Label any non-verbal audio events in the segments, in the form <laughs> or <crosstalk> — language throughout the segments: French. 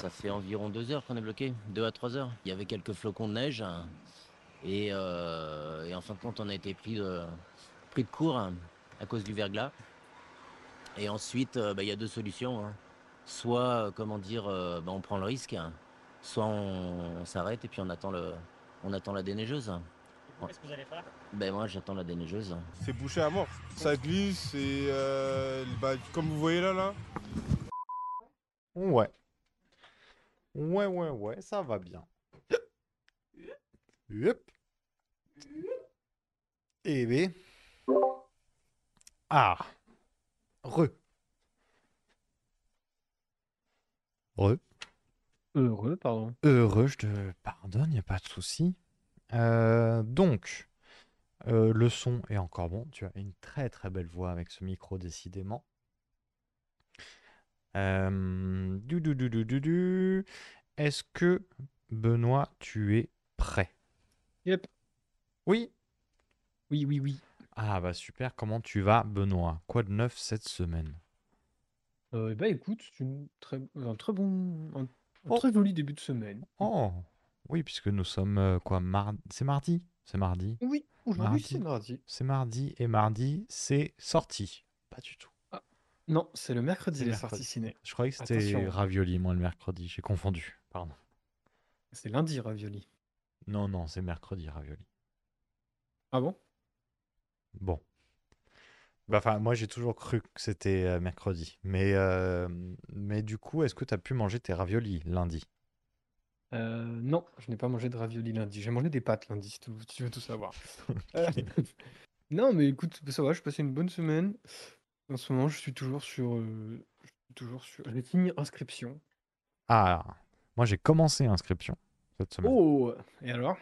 ça fait environ deux heures qu'on est bloqué, deux à trois heures. Il y avait quelques flocons de neige hein, et, euh, et en fin de compte, on a été pris de, pris de court hein, à cause du verglas. Et ensuite, euh, bah, il y a deux solutions. hein. Soit, euh, comment dire, bah, on prend le risque, soit on, on s'arrête et puis on attend, le, on attend la déneigeuse. Qu'est-ce que vous allez faire? Ben moi, j'attends la déneigeuse. C'est bouché à mort. Ça glisse et euh, bah, comme vous voyez là, là, Ouais. Ouais, ouais, ouais, ça va bien. Yep. Eh ben. Ah. Re. Re. Heureux, pardon. Heureux, je te pardonne, y a pas de souci. Euh, donc, euh, le son est encore bon. Tu as une très très belle voix avec ce micro, décidément. Euh, du, du, du, du. Est-ce que, Benoît, tu es prêt? Yep. Oui? Oui, oui, oui. Ah bah super, comment tu vas, Benoît? Quoi de neuf cette semaine? Euh, bah écoute, c'est une très, un très bon, un, un Oh. très joli début de semaine. Oh, oui, puisque nous sommes euh, quoi, mardi? C'est mardi? C'est mardi? Oui, aujourd'hui c'est mardi. C'est mardi et mardi, c'est sorti. Pas du tout. Non, c'est le mercredi C'est les mercredi. sorties ciné. Je croyais que c'était Attention. ravioli, moi, le mercredi. J'ai confondu. Pardon. C'est lundi, ravioli. Non, non, c'est mercredi, ravioli. Ah bon? Bon. Bah, Enfin, moi, j'ai toujours cru que c'était euh, mercredi. Mais, euh, mais du coup, est-ce que tu as pu manger tes raviolis lundi? Euh, non, je n'ai pas mangé de ravioli lundi. J'ai mangé des pâtes lundi, si tu, veux tout savoir. <laughs> Euh, <laughs> non, mais écoute, ça va, je passais une bonne semaine. En ce moment, je suis toujours sur, euh, je suis toujours sur. J'ai fini inscription. Ah, moi, j'ai commencé inscription cette semaine. Oh! Et alors?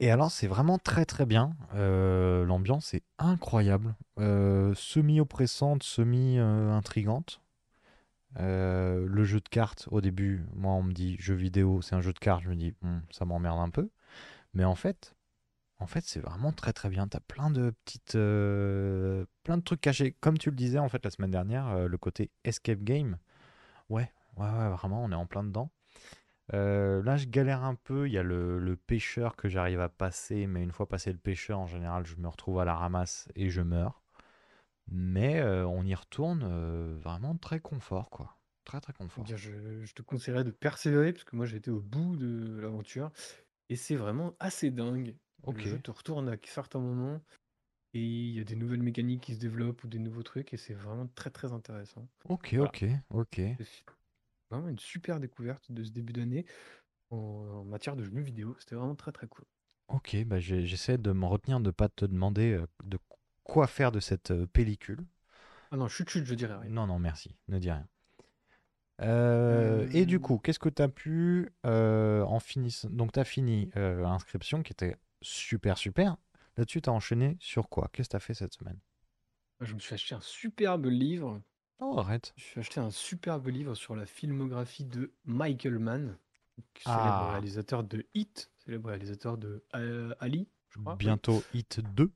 Et alors, c'est vraiment très très bien. Euh, l'ambiance est incroyable. Euh, semi-oppressante, semi-intrigante. Euh, le jeu de cartes, au début, moi, on me dit jeu vidéo, c'est un jeu de cartes. Je me dis, Hmm, ça m'emmerde un peu. Mais en fait, en fait, c'est vraiment très très bien. T'as plein de petites, euh, plein de trucs cachés. Comme tu le disais en fait la semaine dernière, euh, le côté escape game. Ouais, ouais, ouais, vraiment, on est en plein dedans. Euh, là, je galère un peu. Il y a le, le pêcheur que j'arrive à passer, mais une fois passé le pêcheur, en général, je me retrouve à la ramasse et je meurs. Mais euh, on y retourne euh, vraiment très confort, quoi. Très très Eh confort. bien, je, je te conseillerais de persévérer parce que moi j'ai été au bout de l'aventure et c'est vraiment assez dingue. Ok. Le jeu te retourne à certains moments et il y a des nouvelles mécaniques qui se développent ou des nouveaux trucs et c'est vraiment très très intéressant. Ok, Voilà. ok, ok. Vraiment une super découverte de ce début d'année en, en matière de jeux vidéo. C'était vraiment très très cool. Ok, bah j'essaie de me retenir de pas te demander euh, de quoi faire de cette euh, pellicule. Ah non, chut chut, je dirais rien. Non, non, merci, ne dis rien. Euh, et du coup, qu'est-ce que tu as pu euh, en finissant? Donc, tu as fini inscription qui était super, super. Là-dessus, tu as enchaîné sur quoi? Qu'est-ce que tu as fait cette semaine? Je me suis acheté un superbe livre. Oh, arrête. Je me suis acheté un superbe livre sur la filmographie de Michael Mann, célèbre Ah, réalisateur de Hit, célèbre réalisateur de euh, Ali, je crois. oui. bientôt Hit 2.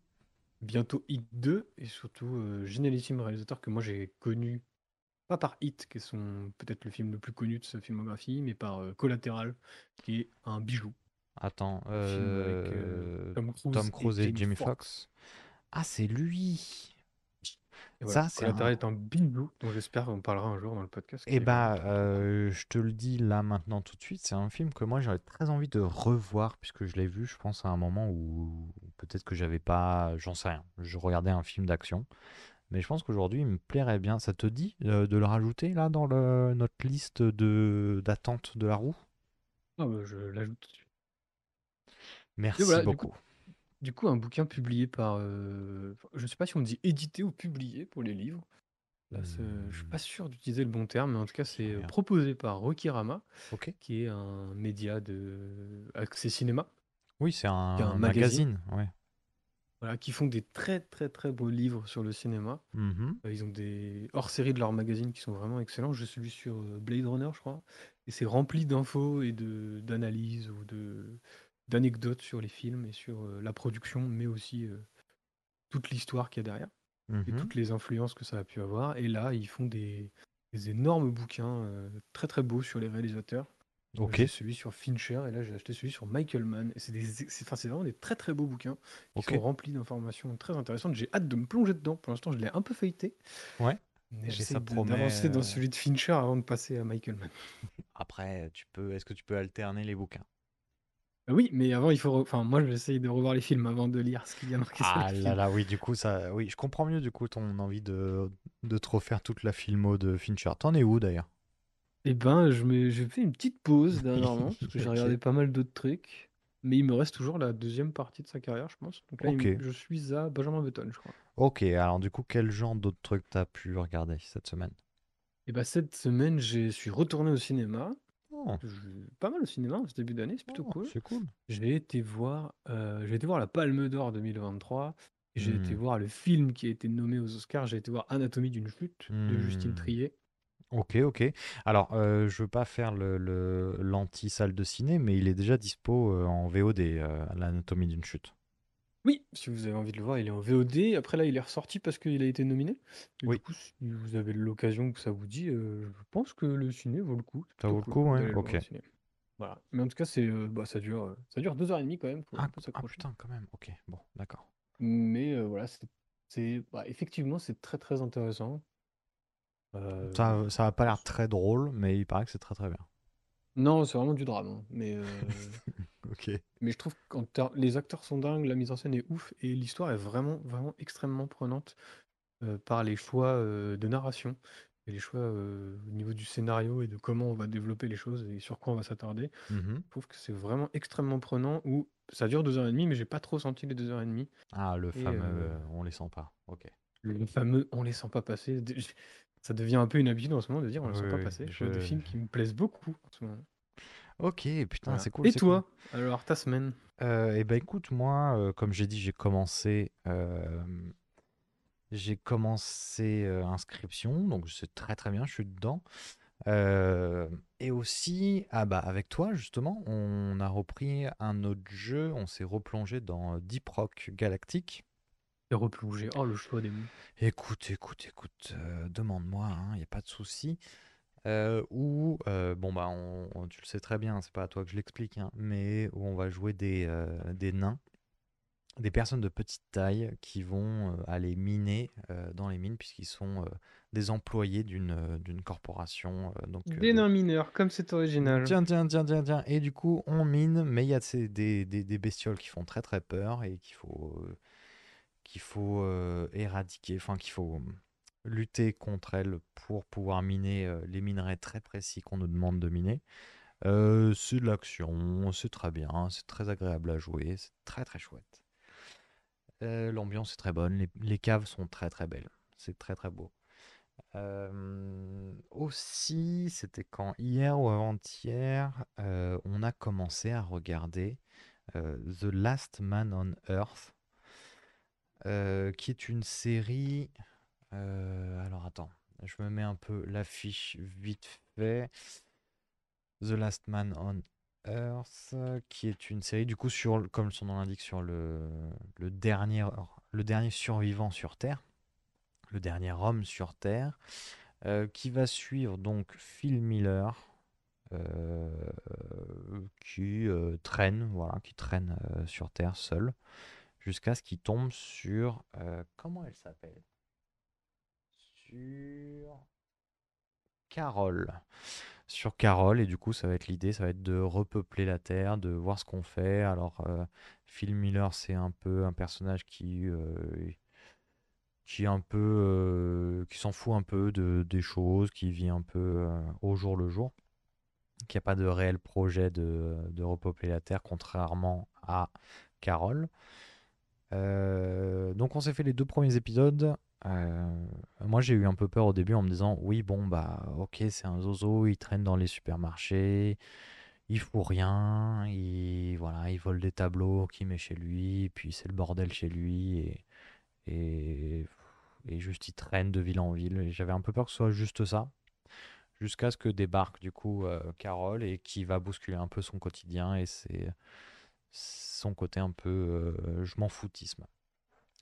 Bientôt Hit 2 et surtout euh, génialissime réalisateur que moi j'ai connu pas par Hit, qui est peut-être le film le plus connu de sa filmographie, mais par euh, Collateral, qui est un bijou. Attends, film avec euh, euh, Tom Cruise, Tom Cruise et Jamie Jamie Foxx. Ah, c'est lui. Et voilà, Ça, c'est un... est un bijou dont j'espère qu'on parlera un jour dans le podcast, Eh bah, euh, je te le dis là maintenant tout de suite, c'est un film que moi j'aurais très envie de revoir puisque je l'ai vu, je pense, à un moment où peut-être que j'avais pas, j'en sais rien, je regardais un film d'action, mais je pense qu'aujourd'hui il me plairait bien. Ça te dit euh, de le rajouter là dans le, notre liste de d'attente de la roue? Ah bah, je l'ajoute tout de suite. Et Merci voilà, du coup, beaucoup. du coup, un bouquin publié par, euh, je ne sais pas si on dit édité ou publié pour les livres. Là, je suis Hmm, pas sûr d'utiliser le bon terme, mais en tout cas, c'est euh, proposé par Rokirama, Ok. qui est un média de accès cinéma, Oui, c'est un un magazine, magazine, ouais. voilà, qui font des très très très beaux livres sur le cinéma. Mhm. Euh, Ils ont des hors-séries de leur magazine qui sont vraiment excellents. J'ai celui sur euh, Blade Runner, je crois, et c'est rempli d'infos et de d'analyses ou de d'anecdotes sur les films et sur euh, la production, mais aussi euh, toute l'histoire qu'il y a derrière et Mhm. toutes les influences que ça a pu avoir. Et là, ils font des, des énormes bouquins euh, très très beaux sur les réalisateurs. Ok. J'ai celui sur Fincher et là j'ai acheté celui sur Michael Mann. Et c'est des, c'est, enfin, c'est vraiment des très très beaux bouquins qui sont remplis d'informations très intéressantes. J'ai hâte de me plonger dedans. Pour l'instant, je l'ai un peu feuilleté. Ouais. Mais j'essaie d'avancer dans celui de Fincher avant de passer à Michael Mann. <laughs> Après, tu peux, est-ce que tu peux alterner les bouquins? Oui, mais avant, il faut. re- Enfin, moi, j'essaye de revoir les films avant de lire ce qu'il y a marqué sur Ah les là films. là, oui, du coup, ça, oui, je comprends mieux du coup ton envie de, de te refaire toute la filmo de Fincher. T'en es où d'ailleurs? Eh ben, je me... j'ai fait une petite pause dernièrement parce que j'ai <laughs> Ok. regardé pas mal d'autres trucs. Mais il me reste toujours la deuxième partie de sa carrière, je pense. Donc là, il me- Ok. je suis à Benjamin Button, je crois. Ok, alors du coup, quel genre d'autres trucs t'as pu regarder cette semaine? Et bah, cette semaine, je suis retourné au cinéma. Oh, Je- Pas mal au cinéma en ce début d'année, c'est plutôt oh, cool. c'est cool. J'ai été voir, euh, j'ai été voir la Palme d'Or 2023. et J'ai été Hmm. voir le film qui a été nommé aux Oscars. J'ai été voir Anatomie d'une chute de Justine Hmm. Triet. Ok, ok. Alors, euh, je veux pas faire le, le- l'anti-salle de ciné, mais il est déjà dispo euh, en VOD, euh, l'anatomie d'une chute. Oui, si vous avez envie de le voir, il est en VOD. Après là, il est ressorti parce qu'il a été nominé. Et Oui. du coup, si vous avez l'occasion que ça vous dit, euh, je pense que le ciné vaut le coup. C'est Ça plutôt vaut le cool coup, ouais, d'aller le voir ok. au ciné. Voilà. Mais en tout cas, c'est, euh, bah, ça dure, euh, ça dure deux heures et demie quand même. Faut un Ah, peu ah, s'accrocher. putain, quand même. Ok, bon, d'accord. Mais euh, voilà, c'est, c'est- bah, effectivement, c'est très très intéressant. Euh, Ça, ça a pas l'air très drôle, mais il paraît que c'est très très bien. Non, c'est vraiment du drame. hein. Mais, euh, <laughs> Ok. mais je trouve que les acteurs sont dingues, la mise en scène est ouf et l'histoire est vraiment, vraiment extrêmement prenante euh, par les choix euh, de narration et les choix euh, au niveau du scénario et de comment on va développer les choses et sur quoi on va s'attarder. Mhm. Je trouve que c'est vraiment extrêmement prenant où ça dure deux heures et demie, mais j'ai pas trop senti les deux heures et demie. Ah, le Et, fameux, euh, euh, on les sent pas. Ok. Le fameux on les sent pas passer. Ça devient un peu une habitude en ce moment de dire on sent Oui, pas oui, passer. Je vois des films qui me plaisent beaucoup en ce moment. Ok, putain, Voilà. c'est cool. Et cool. toi, alors ta semaine? Euh, eh ben écoute, moi, euh, comme j'ai dit, j'ai commencé, euh, j'ai commencé inscription, donc c'est très très bien, je suis dedans. Et aussi, ah bah avec toi justement, on a repris un autre jeu, on s'est replongé dans Deep Rock Galactic. Et replonger. Oh le choix des mots. Écoute, écoute, écoute, euh, demande-moi, il n'y a pas de souci. Euh, où, euh, bon bah, on- on- tu le sais très bien, c'est pas à toi que je l'explique, hein, mais où on va jouer des, euh, des nains, des personnes de petite taille qui vont euh, aller miner euh, dans les mines puisqu'ils sont euh, des employés d'une euh, d'une corporation. euh, donc, euh, Des de- nains mineurs, comme c'est original. Tiens, tiens, tiens, tiens, tiens. Et du coup, on mine, mais il y a ces- des, des, des bestioles qui font très très peur et qu'il faut, euh, qu'il faut euh, éradiquer, enfin qu'il faut lutter contre elles pour pouvoir miner euh, les minerais très précis qu'on nous demande de miner. Euh, c'est de l'action, c'est très bien, c'est très agréable à jouer, c'est très très chouette. L'ambiance est très bonne, les, les caves sont très très belles, c'est très très beau. Aussi, c'était quand hier ou avant-hier, on a commencé à regarder The Last Man on Earth, euh, qui est une série. euh, alors attends, je me mets un peu l'affiche vite fait. The Last Man on Earth, qui est une série du coup sur, comme son nom l'indique, sur le, dernier, le dernier survivant sur Terre, le dernier homme sur Terre, euh, qui va suivre donc Phil Miller, qui traîne, voilà, qui traîne sur Terre seul, jusqu'à ce qu'il tombe sur, euh, comment elle s'appelle? Sur Carole. Sur Carole, et du coup, ça va être l'idée, ça va être de repeupler la Terre, de voir ce qu'on fait. Alors, euh, Phil Miller, c'est un peu un personnage qui, euh, qui un peu, qui s'en fout un peu de, des choses, qui vit un peu au jour le jour, qui n'a pas de réel projet de, de repeupler la Terre, contrairement à Carole. Euh, donc on s'est fait les deux premiers épisodes. Euh, moi j'ai eu un peu peur au début en me disant oui bon bah ok c'est un zozo, il traîne dans les supermarchés, il fout rien, il voilà il vole des tableaux qu'il met chez lui, puis c'est le bordel chez lui et, et et juste il traîne de ville en ville. J'avais un peu peur que ce soit juste ça, jusqu'à ce que débarque du coup euh, Carole et qui va bousculer un peu son quotidien et c'est son côté un peu euh, je m'en foutisme.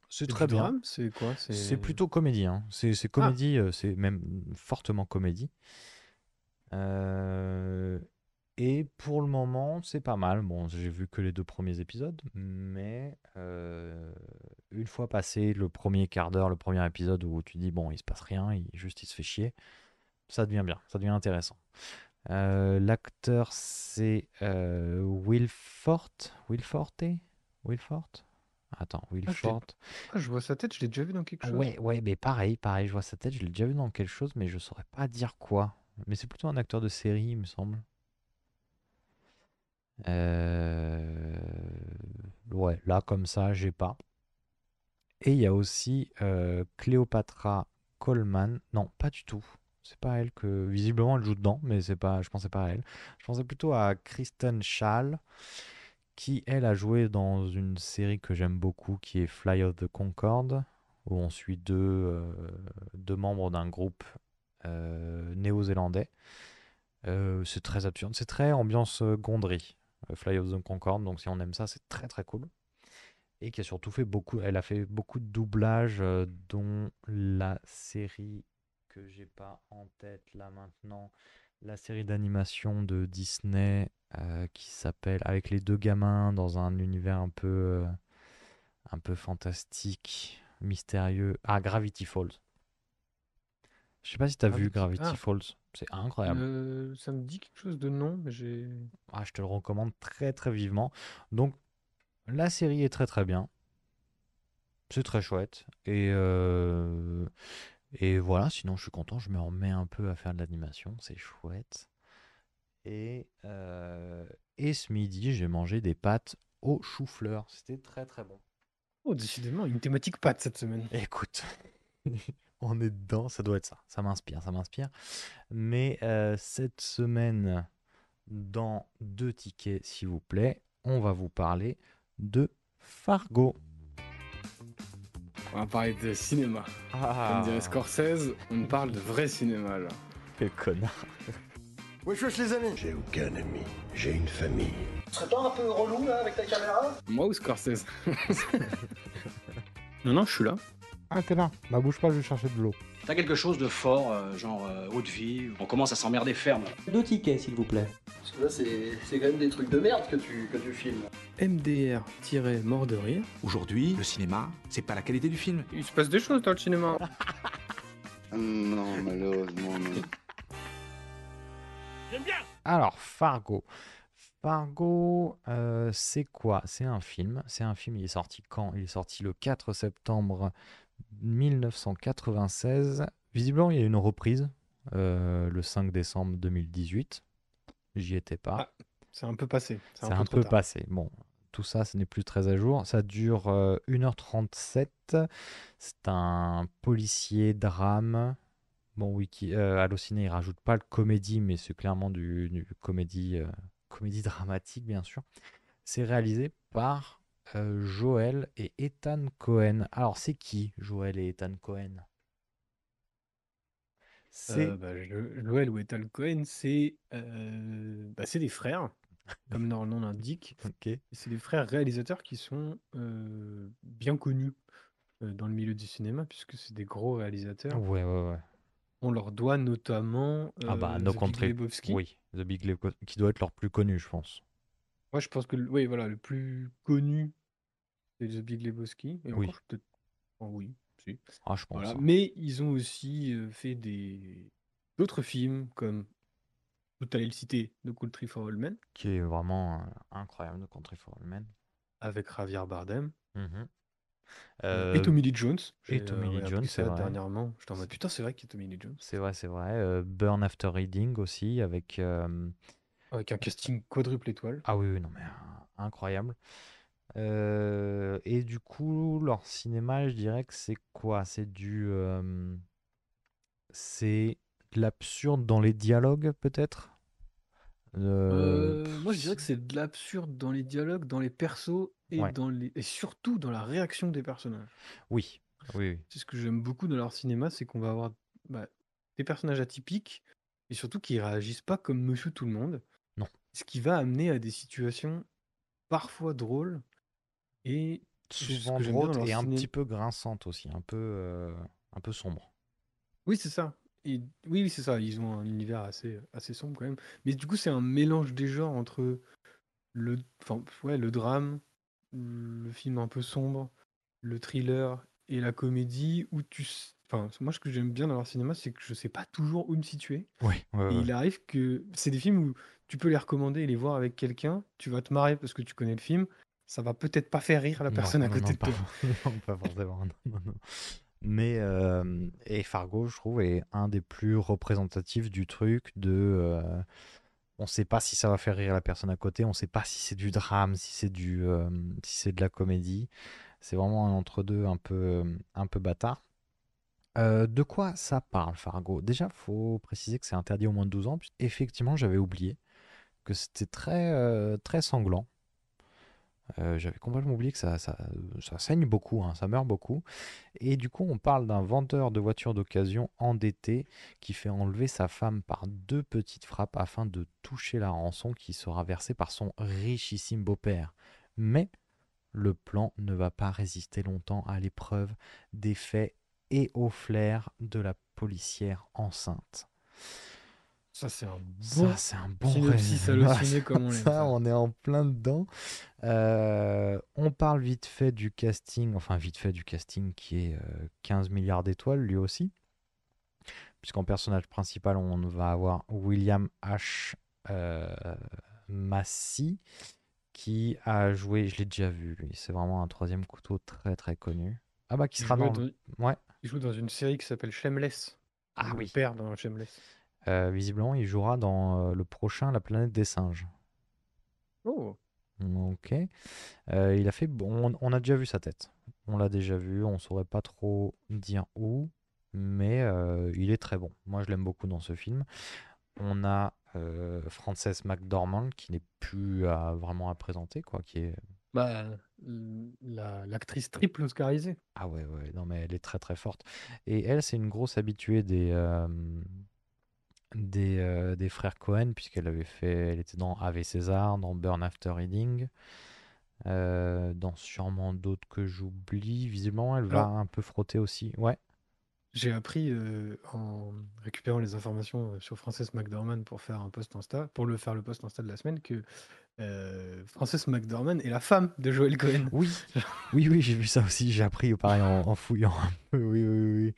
C'est très bien. c'est quoi? C'est plutôt comédie, hein. C'est ah, comédie, euh, c'est même fortement comédie. Euh, et pour le moment, c'est pas mal. Bon, j'ai vu que les deux premiers épisodes, mais euh, une fois passé le premier quart d'heure, le premier épisode où tu dis bon, il se passe rien, il, juste il se fait chier, ça devient bien, ça devient intéressant. Euh, l'acteur c'est euh, Will Forte, Will Forte, Will Forte. Attends, Will ah, Forte. ah, je vois sa tête, je l'ai déjà vu dans quelque Ah chose. Ouais, ouais, mais pareil, pareil, je vois sa tête, je l'ai déjà vu dans quelque chose, mais je saurais pas dire quoi. Mais c'est plutôt un acteur de série, il me semble. Euh, Ouais, là, comme ça, j'ai pas. Et il y a aussi euh, Cléopatra Coleman. Non, pas du tout. C'est pas elle que. Visiblement, elle joue dedans, mais c'est pas. Je pensais pas à elle. Je pensais plutôt à Kristen Schaal, qui, elle, a joué dans une série que j'aime beaucoup, qui est Fly of the Concorde, où on suit deux, euh, deux membres d'un groupe euh, néo-zélandais. Euh, c'est très absurde. C'est très ambiance Gondry, Fly of the Concorde. Donc, si on aime ça, c'est très très cool et qui a surtout fait beaucoup, elle a fait beaucoup de doublages, dont la série que j'ai pas en tête là maintenant, la série d'animation de Disney euh, qui s'appelle Avec les deux gamins dans un univers un peu, euh, un peu fantastique, mystérieux. Ah, Gravity Falls. Je sais pas si tu as vu Gravity- ah. Falls, c'est incroyable. Euh, ça me dit quelque chose de non, mais j'ai. Ah, je te le recommande très très vivement. Donc, la série est très très bien. C'est très chouette. Et, euh, et voilà, sinon je suis content. Je me remets un peu à faire de l'animation. C'est chouette. Et, euh, et ce midi, j'ai mangé des pâtes au chou-fleur. C'était très très bon. Oh, décidément, une thématique pâte cette semaine. Écoute, <laughs> on est dedans, ça doit être ça. Ça m'inspire, ça m'inspire. Mais euh, cette semaine, dans deux tickets, s'il vous plaît, on va vous parler de Fargo. On va parler de cinéma. Ah, Comme dirait Scorsese, on parle de vrai cinéma là. quel connard. Wesh wesh les amis J'ai aucun ami, j'ai une famille. Tu serais pas un peu relou là avec ta caméra? Moi ou Scorsese? <laughs> Non, non, je suis là. Ah, t'es là. Bah, bouge pas, je vais chercher de l'eau. T'as quelque chose de fort, euh, genre euh, haute vie, on commence à s'emmerder ferme. Deux tickets, s'il vous plaît. Parce que là c'est c'est quand même des trucs de merde que tu, que tu filmes. MDR-mort de rire. Aujourd'hui, le cinéma, c'est pas la qualité du film. Il se passe des choses dans le cinéma. <laughs> Non, malheureusement, non. Alors, Fargo. Fargo, euh, c'est quoi? C'est un film. C'est un film, il est sorti quand? Il est sorti le 4 septembre 1996. Visiblement, il y a une reprise euh, le 5 décembre 2018. J'y étais pas. Ah, C'est un peu passé. C'est un, peu passé. Bon, tout ça, ce n'est plus très à jour. Ça dure euh, 1h37. C'est un policier drame. Bon, Wiki, euh, Allociné, il rajoute pas le comédie, mais c'est clairement du, du comédie, euh, comédie dramatique, bien sûr. C'est réalisé par euh, Joel et Ethan Cohen. Alors, c'est qui Joel et Ethan Cohen? C'est Euh, bah, Jo- Joel ou Ethan Cohen, c'est euh, bah, c'est des frères, <laughs> comme leur nom l'indique. ok. Et C'est des frères réalisateurs qui sont euh, bien connus dans le milieu du cinéma, puisque c'est des gros réalisateurs. Ouais, ouais, ouais. On leur doit notamment Ah bah, No The Big Country. Lebowski. Oui, The Big Lebowski, qui doit être leur plus connu, je pense. Moi, je pense que le, oui, voilà, le plus connu, c'est The Big Lebowski. Et Oui. peut-être. oh, oui, si. Ah, je pense. Hein. Mais ils ont aussi euh, fait des d'autres films comme tout allait le citer, The Country for All Men, Qui est vraiment euh, incroyable, No Country for Old Men. avec Javier Bardem Mhm. euh, Euh, et Tommy Lee Jones. et J'ai, Tommy Lee Jones, c'est ça vrai. dernièrement. J'étais en mode putain, c'est vrai qu'il y a Tommy Lee Jones. C'est vrai, c'est vrai. Euh, Burn After Reading aussi, avec... euh, Avec un casting quadruple étoile. Ah oui, oui, non, mais euh, incroyable. Euh, et du coup, leur cinéma, je dirais que c'est quoi? C'est du... euh, c'est de l'absurde dans les dialogues, peut-être? Euh, Euh, moi, je dirais que c'est de l'absurde dans les dialogues, dans les persos et, Ouais. dans les... et surtout dans la réaction des personnages. Oui, oui, oui. C'est ce que j'aime beaucoup dans leur cinéma, c'est qu'on va avoir bah, des personnages atypiques et surtout qui réagissent pas comme Monsieur Tout le Monde. Ce qui va amener à des situations parfois drôles et souvent j'aime bien dans drôle leur et un ciné- petit peu grinçante aussi, un peu, euh, un peu sombre. Oui, c'est ça. Et- oui, oui, c'est ça. Ils ont un univers assez, assez sombre quand même. Mais du coup, c'est un mélange des genres entre le, enfin, ouais, le drame, le film un peu sombre, le thriller et la comédie. Où tu, enfin, moi, ce que j'aime bien dans leur cinéma, c'est que je sais pas toujours où me situer. Ouais, ouais, Et il arrive que c'est des films où tu peux les recommander et les voir avec quelqu'un. Tu vas te marrer parce que tu connais le film. Ça va peut-être pas faire rire la Non, personne à côté non, de pas, toi. <laughs> non, pas forcément. non. Mais euh, et Fargo, je trouve, est un des plus représentatifs du truc de. euh, on sait pas si ça va faire rire la personne à côté, on sait pas si c'est du drame, si c'est du, euh, si c'est de la comédie. C'est vraiment un entre-deux un peu, un peu bâtard. Euh, de quoi ça parle, Fargo? Déjà, faut préciser que c'est interdit au moins de 12 ans. Effectivement, j'avais oublié que c'était très, euh, très sanglant. Euh, j'avais complètement oublié que ça, ça, saigne beaucoup, hein, ça meurt beaucoup. Et du coup, on parle d'un vendeur de voitures d'occasion endetté qui fait enlever sa femme par deux petites frappes afin de toucher la rançon qui sera versée par son richissime beau-père. Mais le plan ne va pas résister longtemps à l'épreuve des faits et au flair de la policière enceinte. Ça, c'est un bon Ça, c'est un bon synopsis résumé. <laughs> halluciné comme on. Ça, on est en plein dedans. Euh, on parle vite fait du casting, enfin vite fait du casting qui est euh, 15 milliards d'étoiles lui aussi. Puisqu'en personnage principal, on va avoir William H. euh, Massey qui a joué, je l'ai déjà vu lui, c'est vraiment un troisième couteau très très connu. Ah bah qui sera dans... dans- Ouais, Il joue dans une série qui s'appelle Shameless. Ah oui. père dans Shameless. Euh, visiblement il jouera dans euh, le prochain La planète des singes. Oh, Ok. Euh, il a fait. bon, on, on a déjà vu sa tête. On l'a déjà vu. On saurait pas trop dire où, mais il est très bon. Moi, je l'aime beaucoup dans ce film. On a Frances McDormand qui n'est plus à, vraiment à présenter, quoi. Qui est. bah, la- l'actrice triple oscarisée. Ah ouais, ouais. Non, mais elle est très très forte. Et elle, c'est une grosse habituée des. euh, des, euh, des frères Cohen, puisqu'elle avait fait, elle était dans Ave César, dans Burn After Reading, euh, dans sûrement d'autres que j'oublie. Visiblement, elle va Alors- un peu frotter aussi. Ouais. J'ai appris euh, en récupérant les informations euh, sur Frances McDormand pour faire un post Insta, pour le faire le post Insta de la semaine, que euh, Frances McDormand est la femme de Joel Cohen. Oui, oui, oui, j'ai vu ça aussi. J'ai appris pareil en, en fouillant un peu. Oui, oui, oui.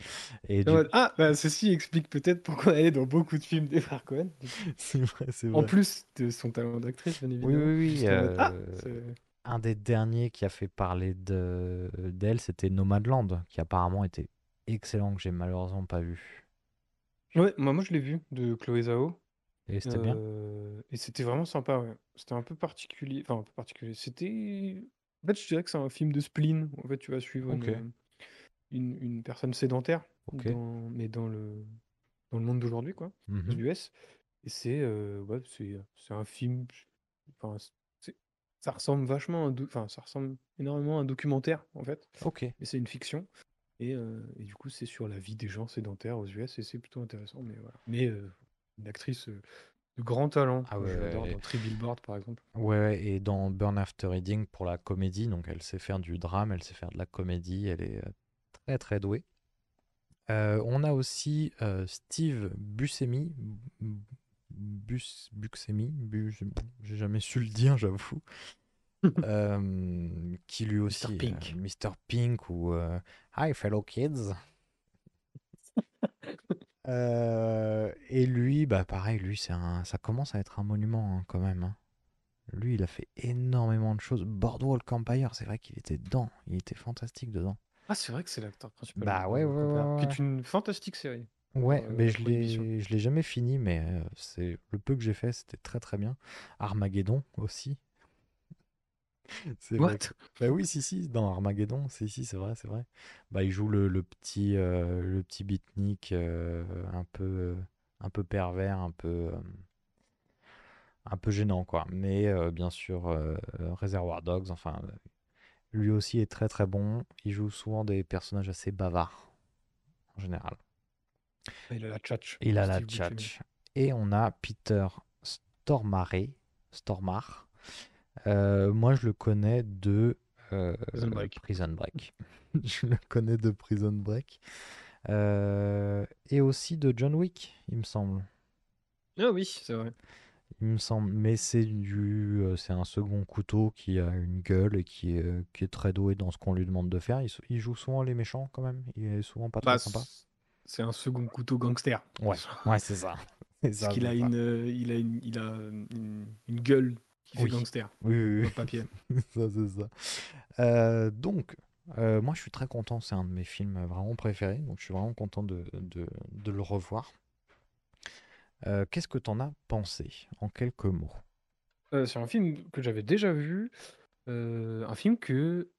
Et En du... mode, ah, bah, ceci explique peut-être pourquoi elle est dans beaucoup de films des frères Cohen. <laughs> c'est vrai, c'est En vrai. plus de son talent d'actrice, bien Oui, évidemment. oui, oui. J'étais en mode, ah, c'est- un des derniers qui a fait parler de d'elle, c'était Nomadland, qui apparemment était excellent, que j'ai malheureusement pas vu. Ouais, moi, moi je l'ai vu de Chloé Zhao. Et c'était bien. Euh, et c'était vraiment sympa, ouais. C'était un peu particulier. Enfin, un peu particulier. C'était. En fait, je dirais que c'est un film de spleen. En fait, tu vas suivre une, une, une personne sédentaire, dans- mais dans le, dans le monde d'aujourd'hui, quoi, aux Mhm. US. Et c'est euh, ouais, c'est c'est un film. Enfin, c'est- ça ressemble vachement à un. Enfin, ça ressemble énormément à un documentaire, en fait. Ok. Mais c'est une fiction. Et, euh, et du coup, c'est sur la vie des gens sédentaires aux US et c'est plutôt intéressant. Mais voilà. Mais euh, une actrice euh, de grand talent. Ah ouais, est- dans Three Billboards, par exemple. Ouais, ouais, et dans Burn After Reading pour la comédie, donc elle sait faire du drame, elle sait faire de la comédie, elle est très très douée. On a aussi Steve Buscemi, Bus, Buscemi, Bus- j'ai jamais su le dire, j'avoue, <laughs> euh, qui lui aussi, Pink. euh, Mr. Pink ou euh, Hi fellow kids. <laughs> Euh, et lui, bah pareil, lui, c'est un, ça commence à être un monument hein, quand même. hein. Lui, il a fait énormément de choses. Boardwalk Empire, c'est vrai qu'il était dedans. Il était fantastique dedans. Ah, c'est vrai que c'est l'acteur principal. Bah ouais, ouais, ouais, Qui ouais. est une fantastique série. Ouais, Euh, mais je l'ai, je l'ai jamais fini, mais c'est le peu que j'ai fait, c'était très très bien. Armageddon aussi. <laughs> C'est vrai que- Bah oui, si, si, dans Armageddon, si, si, c'est vrai, c'est vrai. Bah, il joue le, le petit, euh, le petit beatnik euh, un peu, euh, un peu pervers, un peu, euh, un peu gênant, quoi. Mais euh, bien sûr, euh, euh, Reservoir Dogs, enfin, euh, lui aussi est très très bon. Il joue souvent des personnages assez bavards, en général. Il a la tchatch. Il a la Steve Buscemi. tchatch. Et on a Peter Stormare. Stormare. Euh, moi, je le connais de Euh, Prison Break. Prison Break. <laughs> Je le connais de Prison Break. Euh, et aussi de John Wick, il me semble. Ah oui, c'est vrai. Il me semble, mais c'est du, euh, c'est un second couteau qui a une gueule et qui est, euh, qui est très doué dans ce qu'on lui demande de faire. Il, joue souvent les méchants quand même. Il est souvent pas très Bah, sympa. c'est un second couteau gangster. Ouais, ouais, c'est ça. <laughs> Parce qu'il a une, euh, il a une, il a une, une gueule qui fait Oui. gangster. Oui, oui, oui. le papier. <laughs> ça, c'est ça. Euh, donc, euh, moi, je suis très content. C'est un de mes films vraiment préférés. Donc, je suis vraiment content de, de, de le revoir. Euh, Qu'est-ce que t'en as pensé en quelques mots? Euh, c'est un film que j'avais déjà vu. euh, un film que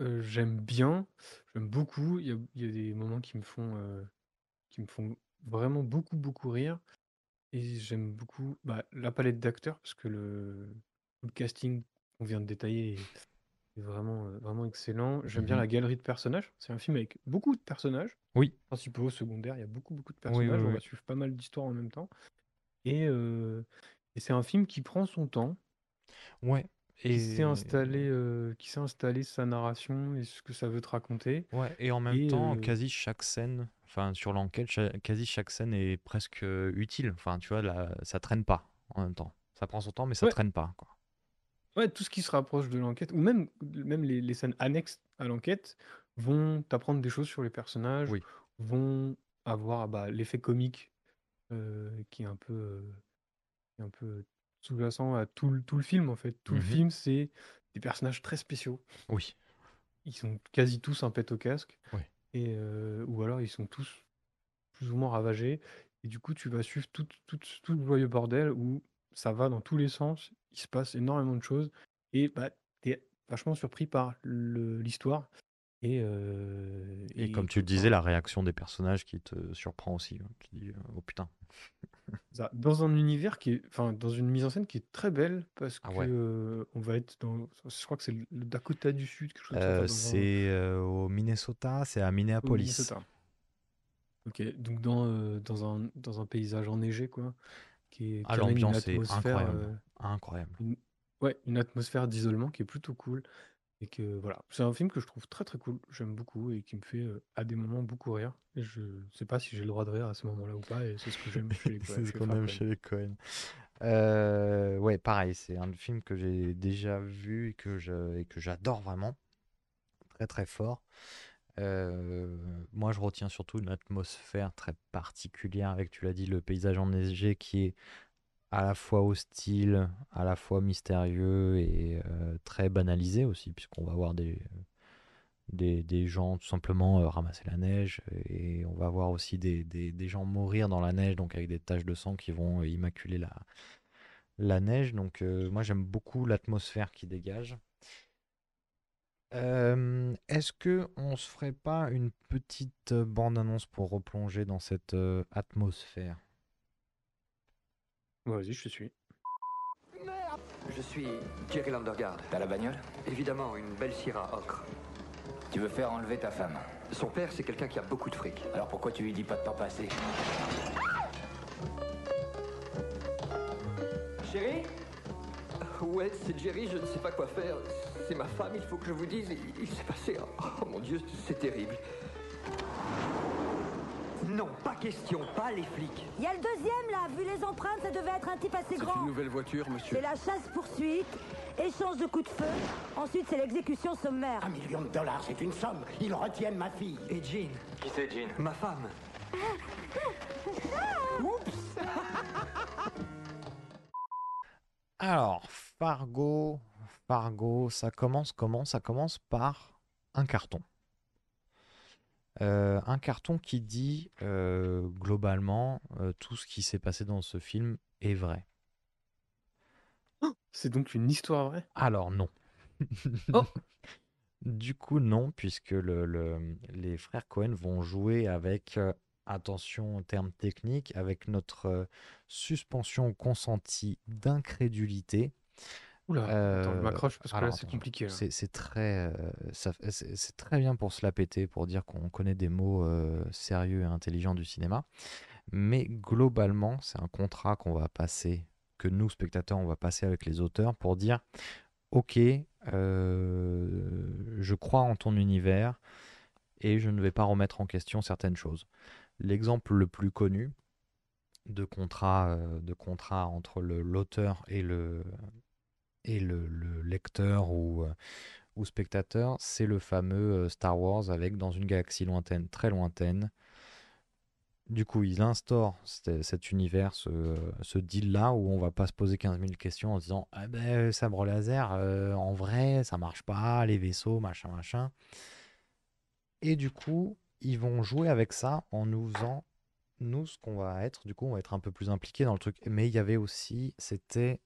euh, j'aime bien, j'aime beaucoup. Il y a, il y a des moments qui me font, euh, qui me font vraiment beaucoup, beaucoup rire. Et j'aime beaucoup bah, la palette d'acteurs parce que le, le casting qu'on vient de détailler est, vraiment, euh, vraiment excellent. J'aime bien Mhm. la galerie de personnages. C'est un film avec beaucoup de personnages, Oui, principaux, secondaires. Il y a beaucoup, beaucoup de Oui, oui, personnages. On oui. va suivre pas mal d'histoires en même temps. Et, euh, et c'est un film qui prend son temps ouais. qui s'est Et, installé, euh, qui sa narration et ce que ça veut te raconter. ouais, et en même Et temps, euh, quasi chaque scène, enfin, sur l'enquête, cha- quasi chaque scène est presque euh, utile. Enfin, tu vois, là, ça traîne pas en même temps. Ça prend son temps, mais ça Ouais. traîne pas, quoi. ouais, tout ce qui se rapproche de l'enquête, ou même, même les, les scènes annexes à l'enquête, vont t'apprendre des choses sur les personnages, Oui. vont avoir bah, l'effet comique euh, qui est un peu, euh, qui est un peu sous-jacent à tout, le- tout le film en fait. Tout le Mhm. film, c'est des personnages très spéciaux. Oui. Ils sont quasi tous un pet au casque. Oui. Et, euh, ou alors ils sont tous plus ou moins ravagés. Et du coup, tu vas suivre tout, tout, tout le joyeux bordel où ça va dans tous les sens. Il se passe énormément de choses. Et bah, tu es vachement surpris par l'histoire. Et, euh, Et comme tu le disais, la réaction des personnages qui te surprend aussi. hein. Dis, euh, oh putain. Ça, dans un univers qui est, enfin, dans une mise en scène qui est très belle parce Ah que ouais. euh, on va être dans, je crois que c'est le Dakota du Sud, quelque chose comme ça, Euh, dans un- c'est euh, au Minnesota, c'est à au Minneapolis. Minnesota. Ok, donc dans, euh, dans, un, dans un paysage enneigé, quoi, qui, est, Ah, qui amène une l'ambiance est atmosphère, incroyable. euh, Incroyable. une, ouais, une atmosphère d'isolement qui est plutôt cool. Et que voilà, c'est un film que je trouve très très cool, j'aime beaucoup et qui me fait euh, à des moments beaucoup rire. Et je sais pas si j'ai le droit de rire à ce moment-là ou pas, et c'est ce que j'aime chez les <laughs> Coen- c'est ce qu'on aime chez les Coen. Euh, ouais, pareil, c'est un film que j'ai déjà vu et que je, et que j'adore vraiment. Très très fort. Euh, moi, je retiens surtout une atmosphère très particulière avec, tu l'as dit, le paysage enneigé qui est à la fois hostile, à la fois mystérieux et euh, très banalisé aussi, puisqu'on va voir des, des, des gens tout simplement euh, ramasser la neige et on va voir aussi des, des, des gens mourir dans la neige, donc avec des taches de sang qui vont euh, immaculer la, la neige. Donc moi j'aime beaucoup l'atmosphère qui dégage. Est-ce que on se ferait pas une petite bande-annonce pour replonger dans cette atmosphère? Vas-y, je te suis. Je suis Jerry Landergaard. T'as la bagnole? Évidemment, une belle Syrah ocre. Tu veux faire enlever ta femme? Son père, c'est quelqu'un qui a beaucoup de fric. Alors pourquoi tu lui dis pas de temps passer? Chérie? Ouais, c'est Jerry, je ne sais pas quoi faire. C'est ma femme, il faut que je vous dise, il, il s'est passé... Oh mon Dieu, c'est terrible. Non, pas question, pas les flics. Il y a le deuxième là, vu les empreintes, ça devait être un type assez grand. nouvelle voiture, monsieur. C'est la chasse-poursuite, échange de coups de feu, ensuite c'est l'exécution sommaire. Un million de dollars, c'est une somme. Ils retiennent ma fille. Et Jean Qui c'est, Jean? Ma femme. <laughs> <laughs> Alors, Fargo, Fargo, ça commence comment? Ça commence par un carton. Euh, un carton qui dit euh, globalement euh, tout ce qui s'est passé dans ce film est vrai. C'est donc une histoire vraie? Alors non. <laughs> Oh. Du coup non, puisque le, le- les frères Cohen vont jouer avec, attention en termes techniques, avec notre suspension consentie d'incrédulité. Oula, attends, je Euh, m'accroche parce que là, alors, c'est compliqué, là. C'est c'est très, euh, ça- c'est c'est très bien pour se la péter, pour dire qu'on connaît des mots euh, sérieux et intelligents du cinéma. Mais globalement, c'est un contrat qu'on va passer, que nous, spectateurs, on va passer avec les auteurs pour dire, ok, euh, je crois en ton univers et je ne vais pas remettre en question certaines choses. L'exemple le plus connu de contrat, euh, de contrat entre le- l'auteur et le, et le, le lecteur ou, euh, ou spectateur, c'est le fameux euh, Star Wars avec dans une galaxie lointaine, très lointaine. Du coup, ils instaurent cet, univers, ce, ce deal-là, où on va pas se poser 15 000 questions en disant Ah ben, sabre laser, euh, en vrai, ça marche pas, les vaisseaux, machin, machin. Et du coup, ils vont jouer avec ça en nous faisant, nous, ce qu'on va être. Du coup, on va être un peu plus impliqué dans le truc. Mais il y avait aussi, c'était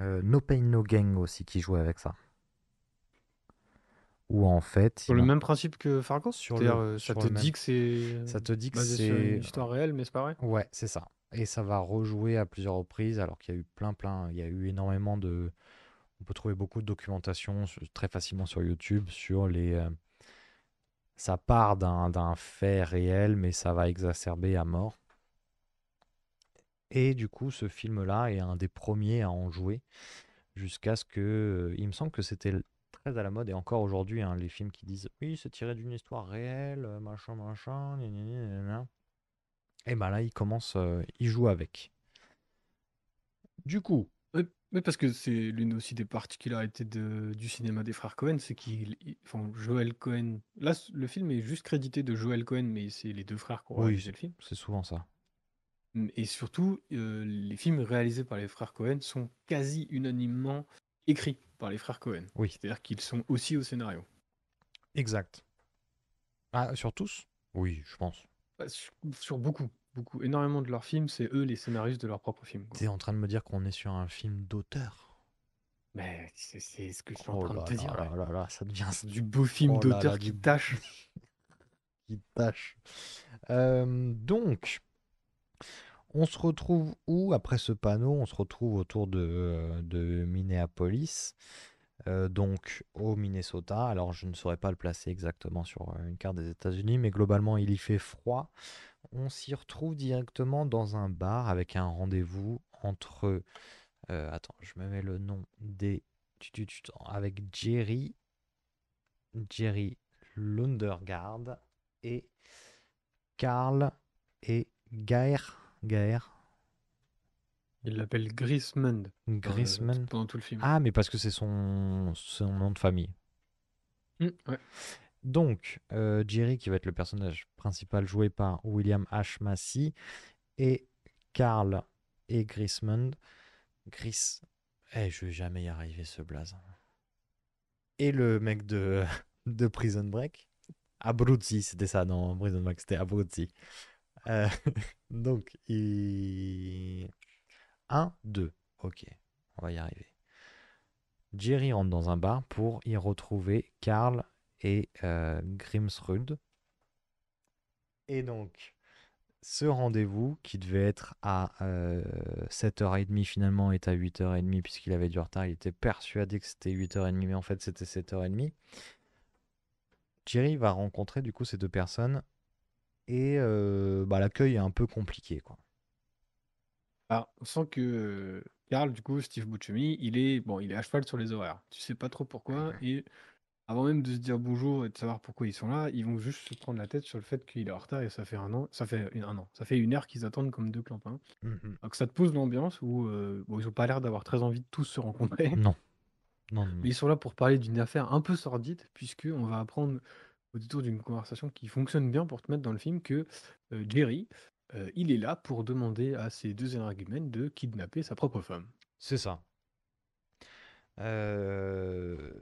euh, No Pain No Gain aussi qui jouait avec ça. Où en fait. Sur le même principe que Fargo Sur le- euh, ça sur te le dit que c'est Ça te dit que c'est. une histoire réelle, mais c'est pas vrai Ouais, c'est ça. Et ça va rejouer à plusieurs reprises, alors qu'il y a eu plein, plein. Il y a eu énormément de. On peut trouver beaucoup de documentation sur- très facilement sur YouTube sur les. euh, Ça part d'un d'un fait réel, mais ça va exacerber à mort. Et du coup, ce film-là est un des premiers à en jouer, jusqu'à ce que. euh, Il me semble que c'était très à la mode, et encore aujourd'hui, hein, les films qui disent oui, c'est tiré d'une histoire réelle, euh, machin, machin, gna, gna, gna. Et ben là, il commence, euh, il joue avec. Du coup, oui, parce que c'est l'une aussi des particularités de- du cinéma des frères Cohen, c'est qu'ils ils- enfin, Joel Cohen. Là, le film est juste crédité de Joel Cohen, mais c'est les deux frères qui ont oui, réalisé le film. c'est souvent ça. Mm, Et surtout, les films réalisés par les frères Cohen sont quasi unanimement écrits par les frères Cohen. Oui. C'est-à-dire qu'ils sont aussi au scénario. Exact. Ah, sur tous? Oui, je pense. Bah, Sur, sur beaucoup, beaucoup. Énormément de leurs films, c'est eux les scénaristes de leurs propres films. quoi. T'es en train de me dire qu'on est sur un film d'auteur? Mais c'est c'est ce que je suis en Oh train là de te là dire. là ouais. là là, ça devient Du beau film Oh là d'auteur <laughs> qui tâche. qui tâche. Donc, on se retrouve où après ce panneau? On se retrouve autour de, euh, Minneapolis, euh, donc au Minnesota. Alors, je ne saurais pas le placer exactement sur euh, une carte des États-Unis, mais globalement, il y fait froid. On s'y retrouve directement dans un bar avec un rendez-vous entre. attends, je me mets le nom des. Avec Jerry. Jerry Lundergaard et Karl et Gaer. Gaer. Il l'appelle Grismund. euh, Grisman. pendant tout le film. Ah, mais parce que c'est son, son nom de famille. Mm, ouais. Donc, euh, Jerry, qui va être le personnage principal joué par William H. Massey, et Carl et Grismund. Gris. Eh, je vais jamais y arriver, ce blaze. Et le mec de, <laughs> de Prison Break. Abruzzi, c'était ça, non, Prison Break, c'était Abruzzi. Euh, <laughs> donc, il. 1, 2. Ok, on va y arriver. Jerry rentre dans un bar pour y retrouver Karl et euh, Grimsrud. Et donc, ce rendez-vous qui devait être à euh, 7h30 finalement est à 8h30 puisqu'il avait du retard. Il était persuadé que c'était 8h30 mais en fait c'était 7h30. Jerry va rencontrer du coup ces deux personnes et euh, bah, l'accueil est un peu compliqué quoi. Alors, on sent que euh, Karl, du coup, Steve Buscemi, il est bon, il est à cheval sur les horaires. Tu sais pas trop pourquoi. Et avant même de se dire bonjour et de savoir pourquoi ils sont là, ils vont juste se prendre la tête sur le fait qu'il est en retard et ça fait un an, ça fait une- un an, ça fait une heure qu'ils attendent comme deux clampins. Mhm. Donc ça te pose l'ambiance où euh, bon, ils ont pas l'air d'avoir très envie de tous se rencontrer. Non. Non, non, non. Mais ils sont là pour parler d'une affaire un peu sordide, puisque on va apprendre au détour d'une conversation qui fonctionne bien pour te mettre dans le film que euh, Jerry, euh, il est là pour demander à ses deux énergumènes de kidnapper sa propre femme. C'est ça. Euh,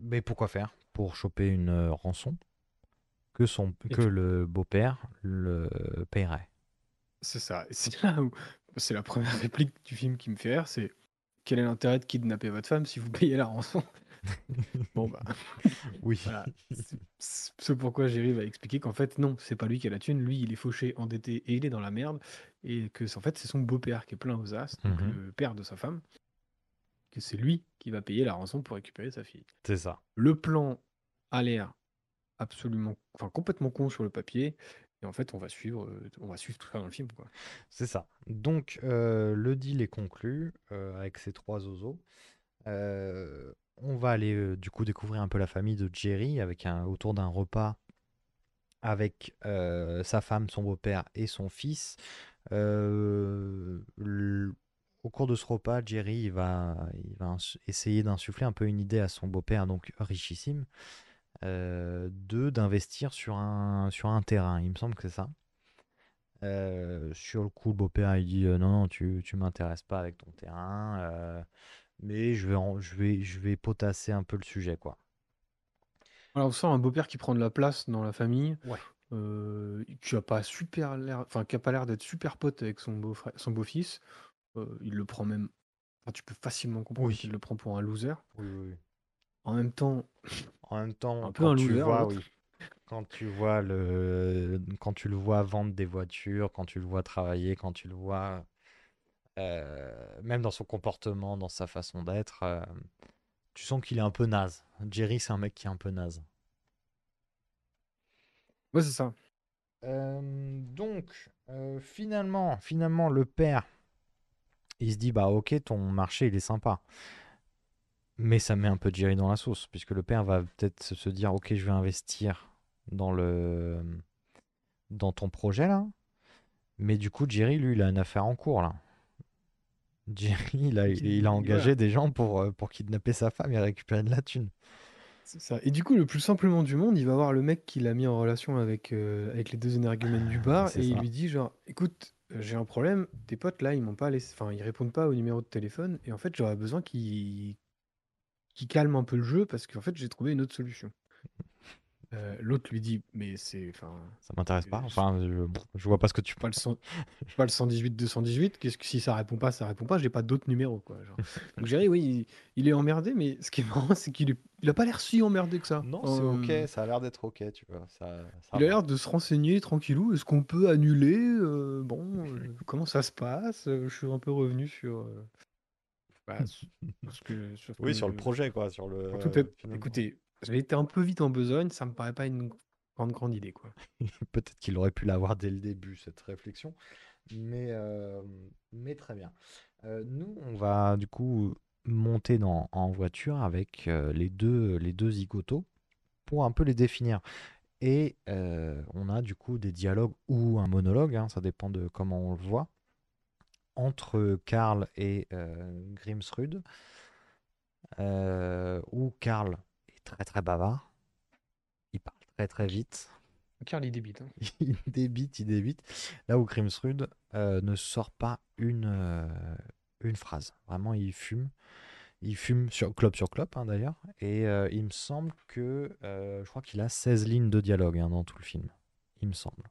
Mais pourquoi faire? Pour choper une rançon? Que, son... Le beau-père le paierait. C'est ça. C'est là où c'est la première réplique du film qui me fait rire, c'est quel est l'intérêt de kidnapper votre femme si vous payez la rançon? <laughs> Bon bah Oui. voilà. C'est- pourquoi Jerry va expliquer qu'en fait non, c'est pas lui qui a la thune, lui il est fauché, endetté et il est dans la merde et que c'est- en fait c'est son beau-père qui est plein aux as, donc Mhm. le père de sa femme, que c'est lui qui va payer la rançon pour récupérer sa fille. C'est ça. Le plan a l'air absolument, enfin complètement con sur le papier et en fait on va suivre, on va suivre tout ça dans le film. C'est ça. Donc, euh, le deal est conclu euh, avec ces trois oiseaux. Euh, on va aller euh, du coup découvrir un peu la famille de Jerry avec un, autour d'un repas avec euh, sa femme, son beau-père et son fils. Euh, au cours de ce repas, Jerry va, essayer d'insuffler un peu une idée à son beau-père, donc richissime, de d'investir sur un, sur un terrain. Il me semble que c'est ça. Sur le coup, le beau-père il dit non, non, tu, tu m'intéresses pas avec ton terrain, mais je vais, en- je vais, je vais potasser un peu le sujet, quoi. Alors, on sent un beau-père qui prend de la place dans la famille, Ouais. euh, qui a pas super l'air, enfin, qui a pas l'air d'être super pote avec son beau son beau-fils. Euh, il le prend même, enfin, tu peux facilement comprendre Oui. qu'il le prend pour un loser. Oui, oui, oui. En même temps, En même temps, un peu quand un tu loser, vois, l'autre. oui, quand tu vois le, quand tu le vois vendre des voitures, quand tu le vois travailler, quand tu le vois, même dans son comportement, dans sa façon d'être, euh, tu sens qu'il est un peu naze. Jerry, c'est un mec qui est un peu naze. Ouais, c'est ça. Euh, donc, euh, finalement, finalement, le père, il se dit, bah ok, ton marché, il est sympa. Mais ça met un peu Jerry dans la sauce, puisque le père va peut-être se se dire, ok, je vais investir dans le, dans ton projet là. Mais du coup, Jerry, lui, il a une affaire en cours là. Jerry, il a, il a engagé Voilà. des gens pour, euh, pour kidnapper sa femme et récupérer de la thune. C'est ça. Et du coup, le plus simplement du monde, il va voir le mec qui l'a mis en relation avec, euh, avec les deux énergumènes du bar c'est et il lui dit genre, écoute, euh, j'ai un problème, tes potes là, ils m'ont pas laissé, enfin, ils répondent pas au numéro de téléphone et en fait, j'aurais besoin qu'ils qu'ils calment un peu le jeu parce qu'en fait, j'ai trouvé une autre solution. Euh, L'autre lui dit, mais c'est, enfin, Ça m'intéresse pas. euh, Enfin, je, je vois pas ce que tu pas le, 100 pas le 118 218, qu'est-ce que si ça répond pas, ça répond pas, j'ai pas d'autres numéros quoi. genre. <laughs> Donc Jerry, oui, il, il est emmerdé, mais ce qui est marrant, c'est qu'il est, il a pas l'air si emmerdé que ça. Non, c'est Euh, ok, ça a l'air d'être ok, tu vois. Ça, ça Il a l'air de se renseigner tranquillou. Est-ce qu'on peut annuler euh, Bon, euh, comment ça se passe Euh, Je suis un peu revenu sur, euh, bah, <laughs> que, sur Oui, sur le projet, quoi. Sur le. tout euh, est-. Écoutez, j'ai été un peu vite en besogne, ça me paraît pas une grande grande idée quoi. <laughs> Peut-être qu'il aurait pu l'avoir dès le début, cette réflexion. Mais, euh, mais très bien. Euh, nous, on va du coup monter dans, en voiture avec euh, les deux, les deux zigotos pour un peu les définir. Et on a du coup des dialogues ou un monologue, hein, ça dépend de comment on le voit, entre Karl et Grimsrud, où Karl très très bavard, il parle très très vite. Carl il débite. hein. <laughs> il débite, il débite. Là où Grimsrud euh, ne sort pas une, euh, une phrase. Vraiment, il fume. Il fume sur clope sur clope, hein, d'ailleurs. Et euh, il me semble que je crois qu'il a 16 lignes de dialogue hein, dans tout le film. Il me semble.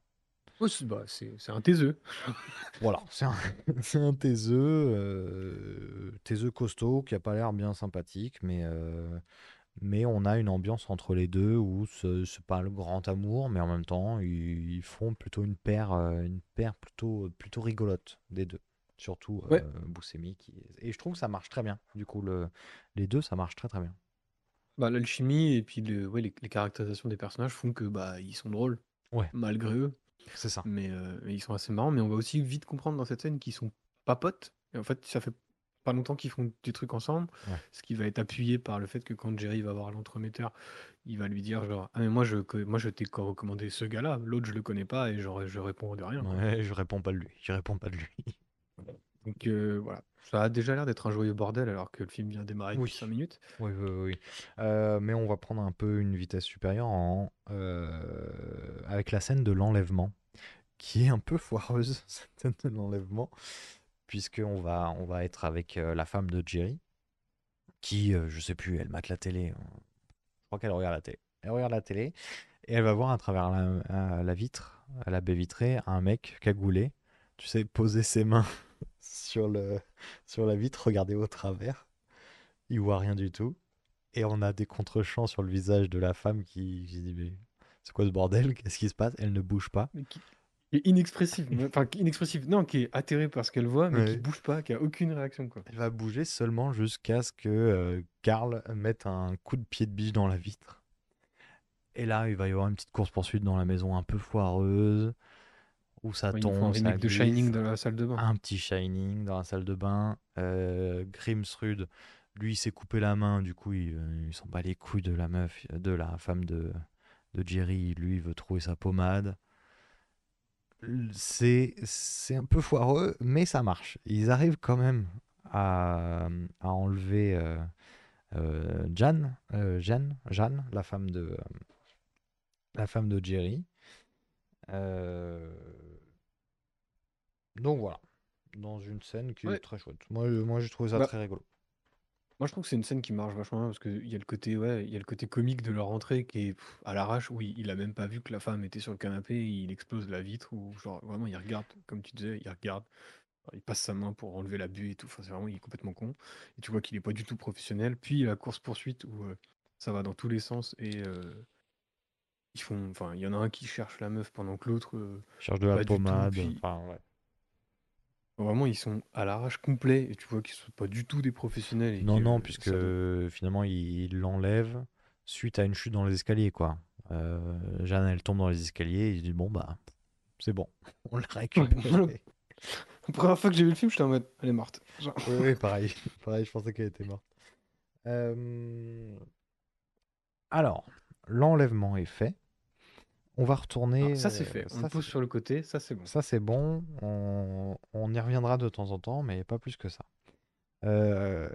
Ouais, c'est bah, un taiseux. <laughs> Voilà, c'est un, <laughs> c'est un taiseux, taiseux costaud qui a pas l'air bien sympathique, mais, mais on a une ambiance entre les deux où ce c'est pas le grand amour, mais en même temps ils, ils font plutôt une paire, euh, une paire plutôt, plutôt rigolote des deux. Surtout Ouais. euh, Buscemi qui et je trouve que ça marche très bien. Du coup le, les deux ça marche très très bien. Bah, l'alchimie et puis le, ouais, les, les caractérisations des personnages font que bah ils sont drôles. Ouais. Malgré eux. C'est ça. Mais, euh, mais ils sont assez marrants. Mais on va aussi vite comprendre dans cette scène qu'ils sont pas potes. Et en fait, ça fait pas longtemps qu'ils font des trucs ensemble. Ouais. Ce qui va être appuyé par le fait que quand Jerry va voir l'entremetteur, il va lui dire genre ah mais moi je moi je t'ai co- recommandé ce gars-là, l'autre je le connais pas et genre je réponds de rien. Ouais, je réponds pas de lui. Je réponds pas de lui. Donc euh, voilà, ça a déjà l'air d'être un joyeux bordel alors que le film vient de démarrer Oui. depuis 5 minutes. Oui, oui, oui. Euh, mais on va prendre un peu une vitesse supérieure en, euh, avec la scène de l'enlèvement, qui est un peu foireuse, <laughs> cette scène de l'enlèvement, puisqu'on va, on va être avec euh, la femme de Jerry, qui, euh, je sais plus, elle mate la télé. euh, Je crois qu'elle regarde la télé. Elle regarde la télé et elle va voir à travers la, la vitre, à la baie vitrée, un mec cagoulé, tu sais, poser ses mains <laughs> sur, le, sur la vitre, regarder au travers. Il voit rien du tout. Et on a des contre-champs sur le visage de la femme qui, qui dit Mais c'est quoi ce bordel? Qu'est-ce qui se passe? Elle ne bouge pas. Mais qui qui est inexpressive, enfin inexpressive, non, qui est atterrée par ce qu'elle voit, mais qui Ouais. bouge pas, qui a aucune réaction quoi. Elle va bouger seulement jusqu'à ce que euh, Karl mette un coup de pied de biche dans la vitre. Et là, il va y avoir une petite course-poursuite dans la maison un peu foireuse, où ça Ouais, un tombe, de. Shining dans la salle de bain. Un petit Shining dans la salle de bain. Euh, Grimsrud Lui, il s'est coupé la main, du coup, il, euh, il s'en bat les couilles de la meuf, de la femme de, de Jerry. Lui, il veut trouver sa pommade. C'est c'est un peu foireux, mais ça marche. Ils arrivent quand même à, à enlever euh, euh, Jeanne, euh, Jeanne, Jeanne, la femme de, la femme de Jerry. Euh, Donc voilà, dans une scène qui est très chouette. Moi, moi j'ai trouvé ça Bah, très rigolo. Moi, je trouve que c'est une scène qui marche vachement bien parce qu'il y a le côté, ouais, il y a le côté comique de leur entrée qui est pff, à l'arrache où il, il a même pas vu que la femme était sur le canapé, il explose la vitre ou genre vraiment il regarde, comme tu disais, il regarde, il passe sa main pour enlever la buée et tout. Enfin, c'est vraiment, il est complètement con. Et tu vois qu'il est pas du tout professionnel. Puis la course poursuite où euh, ça va dans tous les sens et euh, ils font, enfin, il y en a un qui cherche la meuf pendant que l'autre euh, Cherche de la pas du tout. pommade. Puis Enfin, ouais. Vraiment ils sont à l'arrache complet et tu vois qu'ils sont pas du tout des professionnels et Non, que non, euh, puisque ça euh, finalement il l'enlève suite à une chute dans les escaliers, quoi. Euh, Jeanne, elle tombe dans les escaliers, et il dit bon bah c'est bon, <laughs> on l'a récupérée. <laughs> La première fois que j'ai vu le film, j'étais en mode, elle est morte. Genre. Oui, oui, pareil, <laughs> pareil, je pensais qu'elle était morte. Euh, Alors, l'enlèvement est fait. On va retourner. Alors, ça c'est euh, fait. On ça, le pose c'est- sur le côté, ça c'est bon. Ça, c'est bon. On... on y reviendra de temps en temps, mais pas plus que ça. Euh,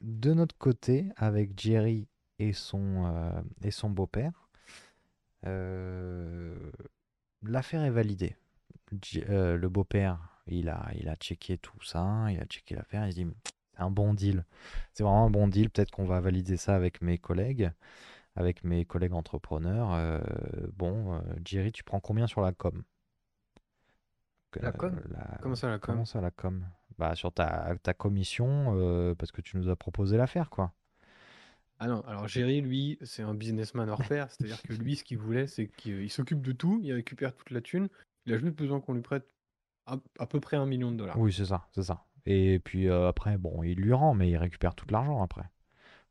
De notre côté, avec Jerry et son, euh, et son beau-père, euh, l'affaire est validée. Euh, le beau-père, il a, il a checké tout ça, il a checké l'affaire, il se dit c'est un bon deal. C'est vraiment un bon deal. Peut-être qu'on va valider ça avec mes collègues, avec mes collègues entrepreneurs. Euh, bon, euh, Jerry, tu prends combien sur la com? La Euh, com la- Comment ça la com? Comment ça la com? Bah sur ta, ta commission, euh, parce que tu nous as proposé l'affaire, quoi. Ah non, alors Jerry, lui, c'est un businessman hors pair, c'est-à-dire que lui, ce qu'il voulait, c'est qu'il il s'occupe de tout, il récupère toute la thune, il a juste besoin qu'on lui prête à, à peu près un million de dollars. Oui, c'est ça, c'est ça. Et puis euh, après, bon, il lui rend, mais il récupère tout l'argent après.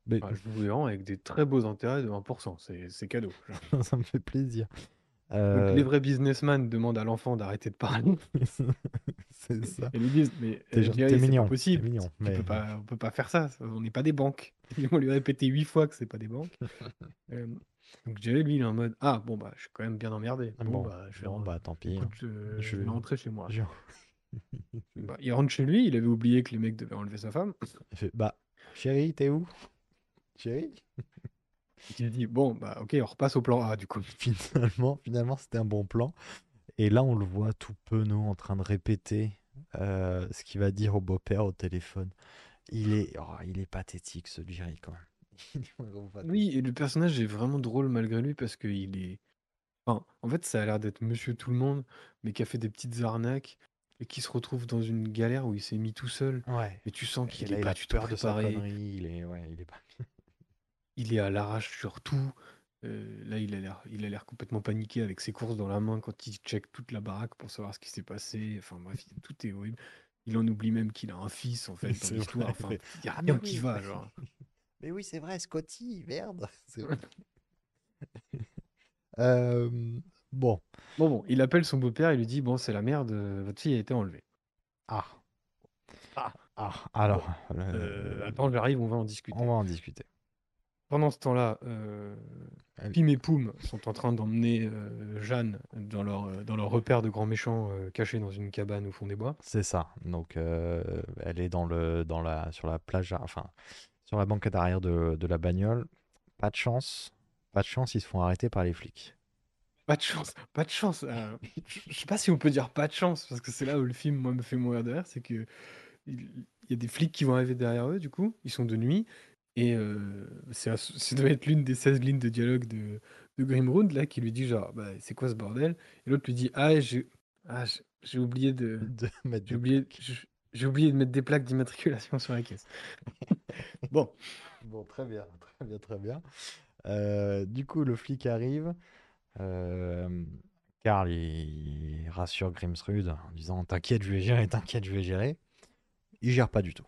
Mais je vous le rends avec des très beaux intérêts de 1%, c'est c'est cadeau. <laughs> ça me fait plaisir. Donc Euh, les vrais businessmen demandent à l'enfant d'arrêter de parler. <laughs> c'est ça. Et lui disent, mais T'es euh, t'es c'est mignon, pas possible, t'es mignon, mais- peux pas, on peut pas faire ça, on n'est pas des banques. <laughs> Ils vont lui répéter huit fois que c'est pas des banques. Euh, donc Jerry, lui, il est en mode, ah bon, bah, je suis quand même bien emmerdé. Bon, Bon, bah, je vais, bon, bah tant pis. écoute, hein. je, vais vais- rentrer chez moi. je- Bah, il rentre chez lui, il avait oublié que les mecs devaient enlever sa femme. Il fait, bah, chérie, t'es où? Chérie <laughs> Il dit, bon, bah ok, on repasse au plan A du coup. <laughs> Finalement, finalement c'était un bon plan. Et là, on le voit tout penaud en train de répéter euh, ce qu'il va dire au beau-père au téléphone. Il est, oh, il est pathétique, ce Jerry, quand même. <laughs> Il est. Oui, et le personnage est vraiment drôle malgré lui parce qu'il est. Enfin, en fait, ça a l'air d'être monsieur tout le monde, mais qui a fait des petites arnaques et qui se retrouve dans une galère où il s'est mis tout seul. Ouais. Et tu sens qu'il est il pas du tout peur de sa préparé. Il est, ouais, il est pas. Il est à l'arrache sur tout. Euh, là, il a l'air, il a l'air complètement paniqué avec ses courses dans la main quand il check toute la baraque pour savoir ce qui s'est passé. Enfin bref, tout est horrible. Il en oublie même qu'il a un fils en fait dans C'est l'histoire. Enfin, il y a Ah, rien qui oui, va, mais- genre. <laughs> Mais oui, c'est vrai, Scotty, merde. <laughs> Vrai. <laughs> Euh, bon. Bon, bon, il appelle son beau-père et lui dit Bon, c'est la merde, euh, votre fille a été enlevée. Ah. Ah, alors. Euh, euh, attends, j'arrive, on va en discuter. on va en discuter. Pendant ce temps-là, euh, Pim et Poum sont en train d'emmener euh, Jeanne dans leur, euh, dans leur repère de grands méchants euh, cachés dans une cabane au fond des bois. C'est ça. Donc, elle est dans le, dans la, sur la plage, enfin, sur la banquette arrière de, de la bagnole. Pas de chance. Pas de chance, ils se font arrêter par les flics. Pas de chance, pas de chance. euh, je sais pas si on peut dire pas de chance, parce que c'est là où le film, moi, me fait mourir de rire, c'est que il il y a des flics qui vont arriver derrière eux, du coup, ils sont de nuit, et c'est un- ça doit être l'une des 16 lignes de dialogue de, de là, qui lui dit genre, bah, c'est quoi ce bordel? Et l'autre lui dit, ah, j'ai ah, j'ai- j'ai oublié de... <laughs> De mettre J'ai des oublié, je- j'ai oublié de mettre des plaques d'immatriculation sur la caisse. <laughs> bon, Bon, très bien, très bien, très bien. Du coup, le flic arrive. Euh, Karl, il, il rassure Grimsrud en disant T'inquiète, je vais gérer, t'inquiète, je vais gérer. Il gère pas du tout.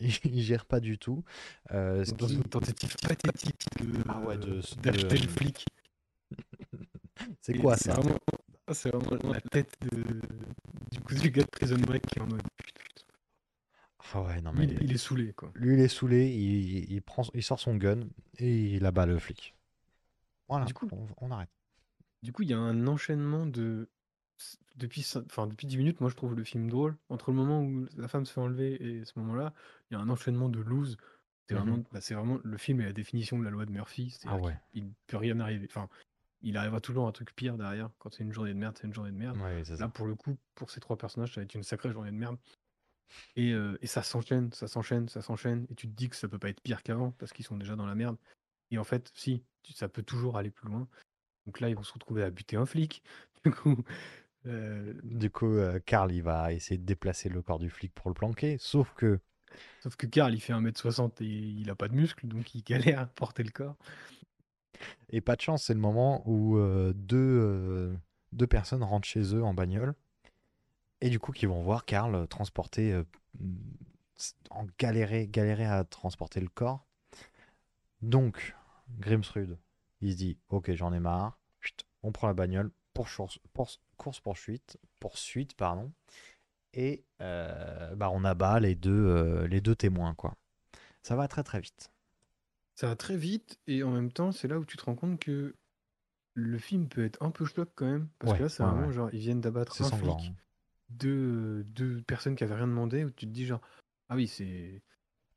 <laughs> Il, gère pas du tout. Euh, ce dans qui- une tentative pathétique de- Ah ouais, d'acheter de- le flic. <laughs> C'est quoi ça? C'est vraiment la tête de, du coup du gars de Prison Break qui est en mode putain. Ah ouais, non, mais il, il est saoulé, quoi. lui, il est saoulé, il, il prend, il sort son gun et il abat le flic. Voilà, Du coup- on, on arrête. Du coup, il y a un enchaînement de. Depuis, enfin, depuis 10 minutes, moi je trouve le film drôle. Entre le moment où la femme se fait enlever et ce moment-là, il y a un enchaînement de loose. C'est Mhm. vraiment, bah, vraiment le film est la définition de la loi de Murphy. Ah ouais. il peut rien arriver. Enfin, il arrivera toujours un truc pire derrière. Quand c'est une journée de merde, c'est une journée de merde. Ouais, c'est ça. Là, pour le coup, pour ces trois personnages, ça va être une sacrée journée de merde. Et, euh, et ça s'enchaîne, ça s'enchaîne, ça s'enchaîne. Et tu te dis que ça peut pas être pire qu'avant parce qu'ils sont déjà dans la merde. Et en fait, si, ça peut toujours aller plus loin. Donc là, ils vont se retrouver à buter un flic. <laughs> Du coup, euh, Du coup, euh, Karl, il va essayer de déplacer le corps du flic pour le planquer, sauf que sauf que Karl, il fait 1m60 et il a pas de muscles, donc il galère à porter le corps. Et pas de chance, c'est le moment où euh, deux, deux personnes rentrent chez eux en bagnole. Et du coup, qui vont voir Karl transporter, euh, en galérer, galérer à transporter le corps. Donc, Grimsrud, il se dit Ok, j'en ai marre. Chut, On prend la bagnole, pour course poursuite, poursuite pardon. Et euh, bah, on abat les deux, euh, les deux témoins. quoi. Ça va très très vite. Ça va très vite et en même temps, c'est là où tu te rends compte que le film peut être un peu choc quand même. Parce Ouais, que là, c'est ouais, vraiment ouais. genre, ils viennent d'abattre un sanglant. flic, deux, deux personnes qui avaient rien demandé, où tu te dis genre, ah oui, c'est.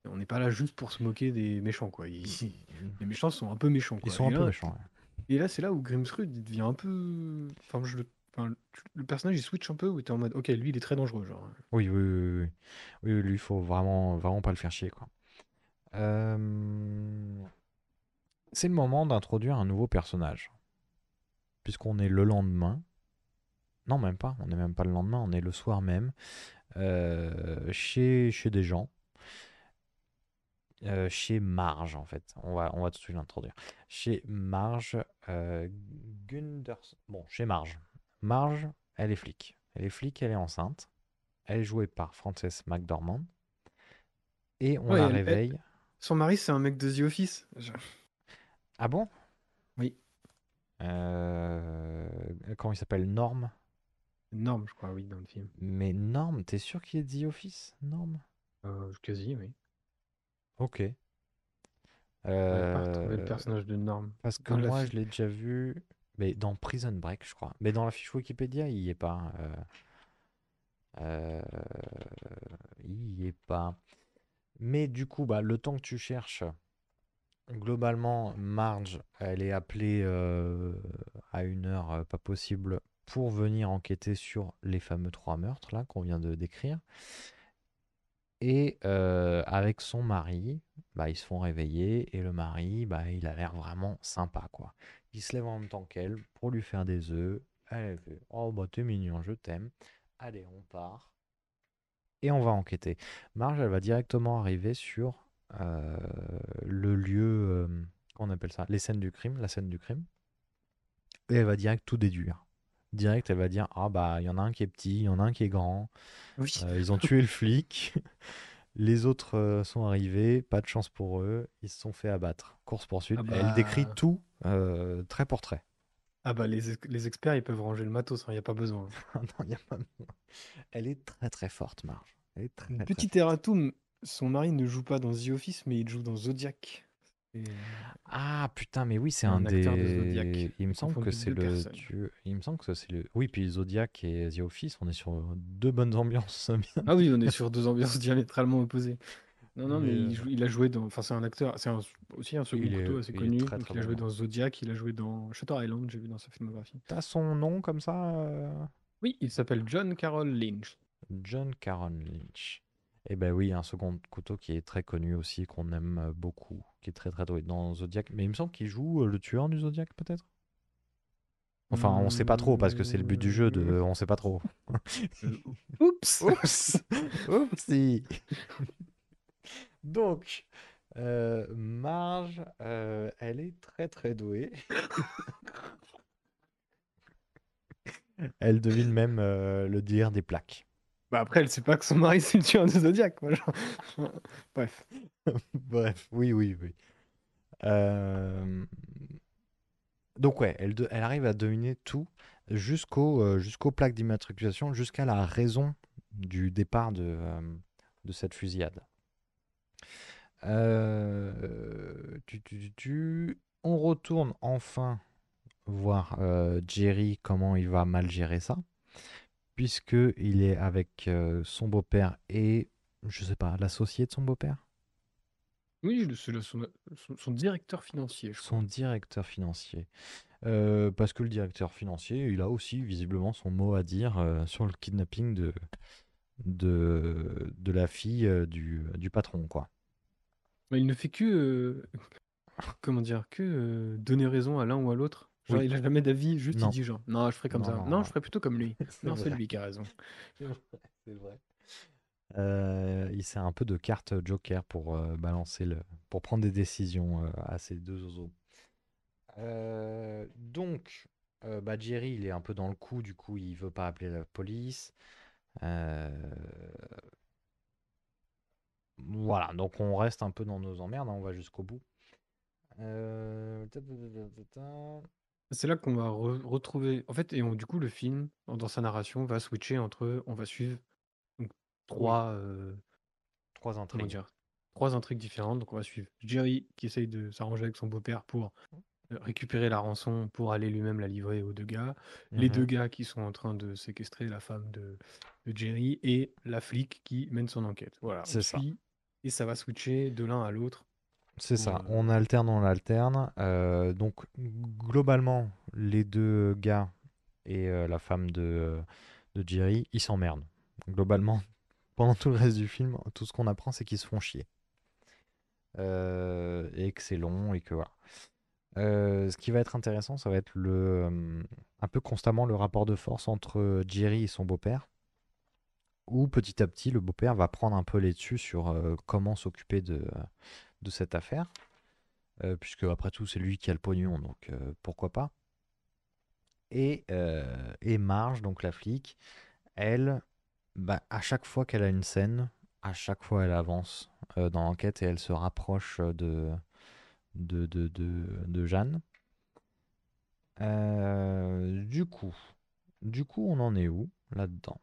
On n'est pas là juste pour se moquer des méchants, quoi. Ils- <laughs> Les méchants sont un peu méchants, Ils quoi. sont Et un peu méchants. Et là, c'est là où Grimsrud devient un peu. Enfin, je le... le personnage il switch un peu, où t'es en mode, ok, lui il est très dangereux, genre. Oui, oui, oui, oui. Lui, il faut vraiment, vraiment pas le faire chier, quoi. Euh, C'est le moment d'introduire un nouveau personnage. Puisqu'on est le lendemain. Non, même pas. On n'est même pas le lendemain, on est le soir même. euh, chez, chez des gens. Euh, chez Marge, en fait. On va, on va tout de suite l'introduire. Chez Marge euh, Gunderson. Bon, chez Marge. Marge, elle est flic. Elle est flic, elle est enceinte. Elle est jouée par Frances McDormand. Et on Ouais, la elle- elle- réveille. Son mari, c'est un mec de The Office. Je- Ah bon? Oui. Euh, Comment il s'appelle? Norm? Norme, je crois, oui, dans le film. Mais Norm, t'es sûr qu'il est The Office? Norm? Euh, quasi, oui. Ok. Le Euh, personnage de Norme. Parce que moi, je l'ai déjà vu mais dans Prison Break, je crois. Mais dans la fiche Wikipédia, il y est pas. euh, euh, Il y est pas. Mais du coup, bah, le temps que tu cherches, globalement, Marge, elle est appelée euh, à une heure pas possible pour venir enquêter sur les fameux trois meurtres là qu'on vient de décrire. Et avec son mari, bah, ils se font réveiller et le mari, bah, il a l'air vraiment sympa quoi. Il se lève en même temps qu'elle pour lui faire des œufs. Elle fait Oh bah t'es mignon, je t'aime. Allez, on part. Et on va enquêter. Marge, elle va directement arriver sur euh, le lieu, euh, comment on appelle ça? Les scènes du crime, la scène du crime. Et elle va direct tout déduire. Direct, elle va dire Ah bah il y en a un qui est petit, il y en a un qui est grand. Oui. Euh, ils ont tué le flic. <laughs> Les autres euh, sont arrivés, pas de chance pour eux, ils se sont fait abattre. Course poursuite. Ah Elle décrit bah. tout euh, trait pour trait. Ah bah, les, les experts, ils peuvent ranger le matos, il n'y a pas besoin. <laughs> Non, y a pas besoin. Elle est très très forte, Marge. Elle est très, très Petit erratum, son mari ne joue pas dans The Office, mais il joue dans Zodiac. Et- Ah putain, mais oui, c'est Un un, acteur des. de Zodiac. Il me semble que c'est le dieu. Il me semble que c'est le. Oui, puis Zodiac et The Office, on est sur deux bonnes ambiances. <laughs> Ah oui, on est sur deux ambiances <laughs> diamétralement opposées. Non, non, mais, Mais, il, euh, joue- il a joué dans. Enfin, c'est un acteur, c'est un- aussi un second couteau assez connu. très, donc très il a joué dans Zodiac, il a joué dans Shutter Island, j'ai vu dans sa filmographie. T'as son nom comme ça euh, Oui, il s'appelle John Carroll Lynch. John Caron Lynch. Eh ben oui, un second couteau qui est très connu aussi, qu'on aime euh, beaucoup, qui est très très doué dans Zodiac. Mais il me semble qu'il joue le tueur du Zodiac, peut-être? Enfin, on sait pas trop, parce que c'est le but du jeu, de... on sait pas trop. <laughs> Oups Oups <laughs> Oupsie <laughs> Donc, euh, Marge, euh, elle est très très douée. elle devine même euh, le délire des plaques. Bah après, elle sait pas que son mari c'est le tueur de Zodiac. quoi, genre. <laughs> Bref. <laughs> Bref, oui, oui, oui. Euh, Donc ouais, elle, de- elle arrive à deviner tout jusqu'au, euh, jusqu'aux plaques d'immatriculation, jusqu'à la raison du départ de, euh, de cette fusillade. Euh, tu, tu, tu, tu. On retourne enfin voir euh, Jerry comment il va mal gérer ça, puisque il est avec euh, son beau-père et je sais pas l'associé de son beau-père? Oui, c'est son, son- son directeur financier, je crois. Son directeur financier. Parce que le directeur financier, il a aussi visiblement son mot à dire sur le kidnapping de, de, de la fille du, du patron, quoi. Mais il ne fait que, euh, <laughs> comment dire, que euh, donner raison à l'un ou à l'autre. Genre, Oui. il a jamais d'avis, juste Non. il dit genre, non, je ferai comme Non, ça. non, Non, non. je ferai plutôt comme lui. <laughs> C'est Non, c'est vrai. lui qui a raison. C'est <laughs> vrai, c'est vrai. Euh, il sert un peu de carte joker pour euh, balancer le, pour prendre des décisions euh, à ces deux zozos. Euh, donc, euh, bah, Jerry, il est un peu dans le coup, du coup, il veut pas appeler la police. Euh, Voilà, donc on reste un peu dans nos emmerdes, hein, on va jusqu'au bout. Euh. C'est là qu'on va re- retrouver. En fait, et on- du coup, le film, dans sa narration, va switcher entre. On va suivre donc, trois. euh, Trois intrigues. dire Trois intrigues différentes. Donc, on va suivre Jerry qui essaye de s'arranger avec son beau-père pour euh, récupérer la rançon pour aller lui-même la livrer aux deux gars. Les Mhm. deux gars qui sont en train de séquestrer la femme de, de Jerry et la flic qui mène son enquête. Voilà, on C'est ça. suit et ça va switcher de l'un à l'autre. C'est ça, euh, on alterne, on alterne. Euh, donc, globalement, les deux gars et euh, la femme de, de Jerry, ils s'emmerdent. Globalement, <laughs> pendant tout le reste du film, tout ce qu'on apprend, c'est qu'ils se font chier. Euh, et que c'est long et que voilà. Ce qui va être intéressant, ça va être le, un peu constamment le rapport de force entre Jerry et son beau-père, où petit à petit, le beau-père va prendre un peu les dessus sur euh, comment s'occuper de, cette affaire, euh, puisque après tout, c'est lui qui a le pognon, donc euh, pourquoi pas. Et, Marge, donc la flic, elle, bah, à chaque fois qu'elle a une scène, à chaque fois elle avance dans l'enquête et elle se rapproche de, de, de, de, de Jeanne. Du coup, du coup, on en est où là-dedans?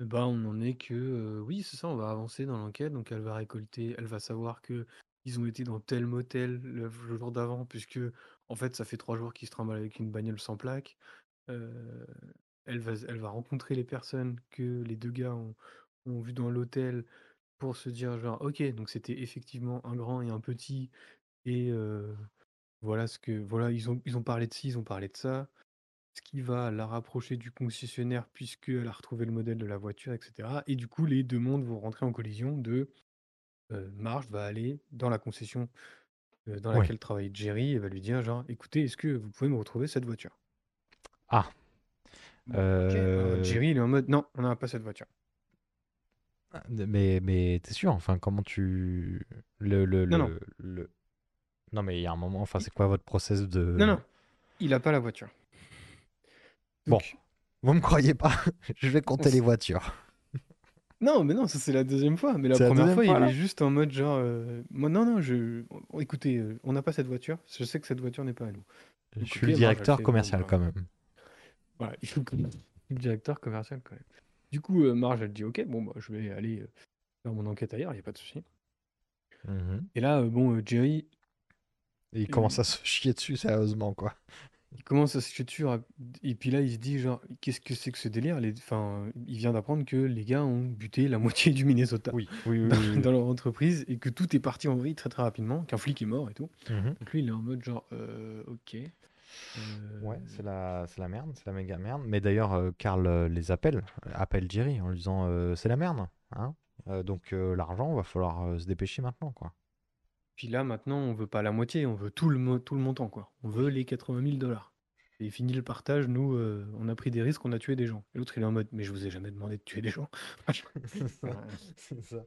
Ben, on en est que, oui, c'est ça, on va avancer dans l'enquête. Donc, elle va récolter, elle va savoir que ils ont été dans tel motel le, jour d'avant, puisque, en fait, ça fait trois jours qu'ils se trimballent avec une bagnole sans plaque. Elle va, rencontrer les personnes que les deux gars ont, ont vues dans l'hôtel pour se dire, genre, ok, donc c'était effectivement un grand et un petit. Et voilà ce que, voilà, ils ont, ils ont parlé de ci, ils ont parlé de ça ce qui va la rapprocher du concessionnaire puisqu'elle a retrouvé le modèle de la voiture, etc. Et du coup, les deux mondes vont rentrer en collision de euh, Marge va aller dans la concession euh, dans Ouais. laquelle travaille Jerry et va lui dire genre, écoutez, est-ce que vous pouvez me retrouver cette voiture? Ah. Euh, Jerry, il est en mode, non, on n'a pas cette voiture. Mais, mais t'es sûr, enfin, comment tu. Le, le, Non, le, non. le- Non, mais il y a un moment, enfin, c'est quoi votre process de. Non, non, il n'a pas la voiture. Bon, Donc, vous me croyez pas <laughs> Je vais compter les voitures. Non, mais non, ça c'est la deuxième fois. Mais la première fois, fois, il est juste en mode genre, euh, moi, non, non, je, écoutez, euh, on n'a pas cette voiture. Je sais que cette voiture n'est pas à nous. Je Donc, suis le elle directeur commercial bah, quand même. Voilà, il faut que le directeur commercial quand même. Du coup, euh, Marge, elle dit ok, bon, bah, je vais aller euh, faire mon enquête ailleurs, il n'y a pas de souci. Mhm. Et là, bon, Jerry, Et il commence à se chier dessus sérieusement, quoi. Il commence à se jeter dessus, rap- et puis là, il se dit genre, qu'est-ce que c'est que ce délire? Les- Enfin, il vient d'apprendre que les gars ont buté la <laughs> moitié du Minnesota Oui, oui, oui. dans, oui, oui. dans leur entreprise et que tout est parti en vrille très très rapidement, qu'un flic est mort et tout. Mhm. Donc lui, il est en mode genre, euh, ok. Ouais, euh, c'est la, c'est la merde, c'est la méga merde. Mais d'ailleurs, euh, Karl euh, les appelle, euh, appelle Jerry en lui disant euh, c'est la merde, hein. Euh, donc euh, l'argent, va falloir euh, se dépêcher maintenant, quoi. Puis là, maintenant, on veut pas la moitié, on veut tout le, mo- tout le montant, quoi. On veut les 80 000 dollars. Et fini le partage, nous, euh, on a pris des risques, on a tué des gens. Et l'autre, il est en mode, mais je vous ai jamais demandé de tuer des gens. <laughs> c'est ça.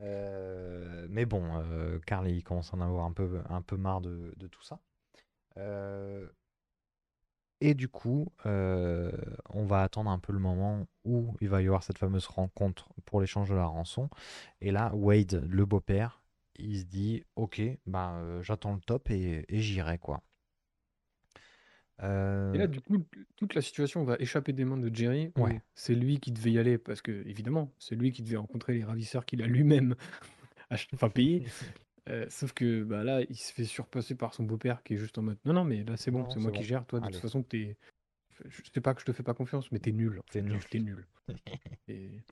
Euh, mais bon, euh, il commence à en avoir un peu, un peu marre de, de tout ça. Euh, et du coup, on va attendre un peu le moment où il va y avoir cette fameuse rencontre pour l'échange de la rançon. Et là, Wade, le beau-père, il se dit, ok, bah, euh, j'attends le top et, et j'irai, quoi. Euh, Et là, du coup, toute la situation va échapper des mains de Jerry. Ouais. C'est lui qui devait y aller parce que, évidemment, c'est lui qui devait rencontrer les ravisseurs qu'il a lui-même <laughs> enfin, payé. <laughs> Euh, sauf que bah, là, il se fait surpasser par son beau-père qui est juste en mode Non, non, mais là, c'est bon, c'est moi qui gère. Toi, de Allez. toute façon, t'es. Je sais pas que je te fais pas confiance, mais t'es nul. T'es nul. Juste, <laughs> T'es nul. <laughs> Et...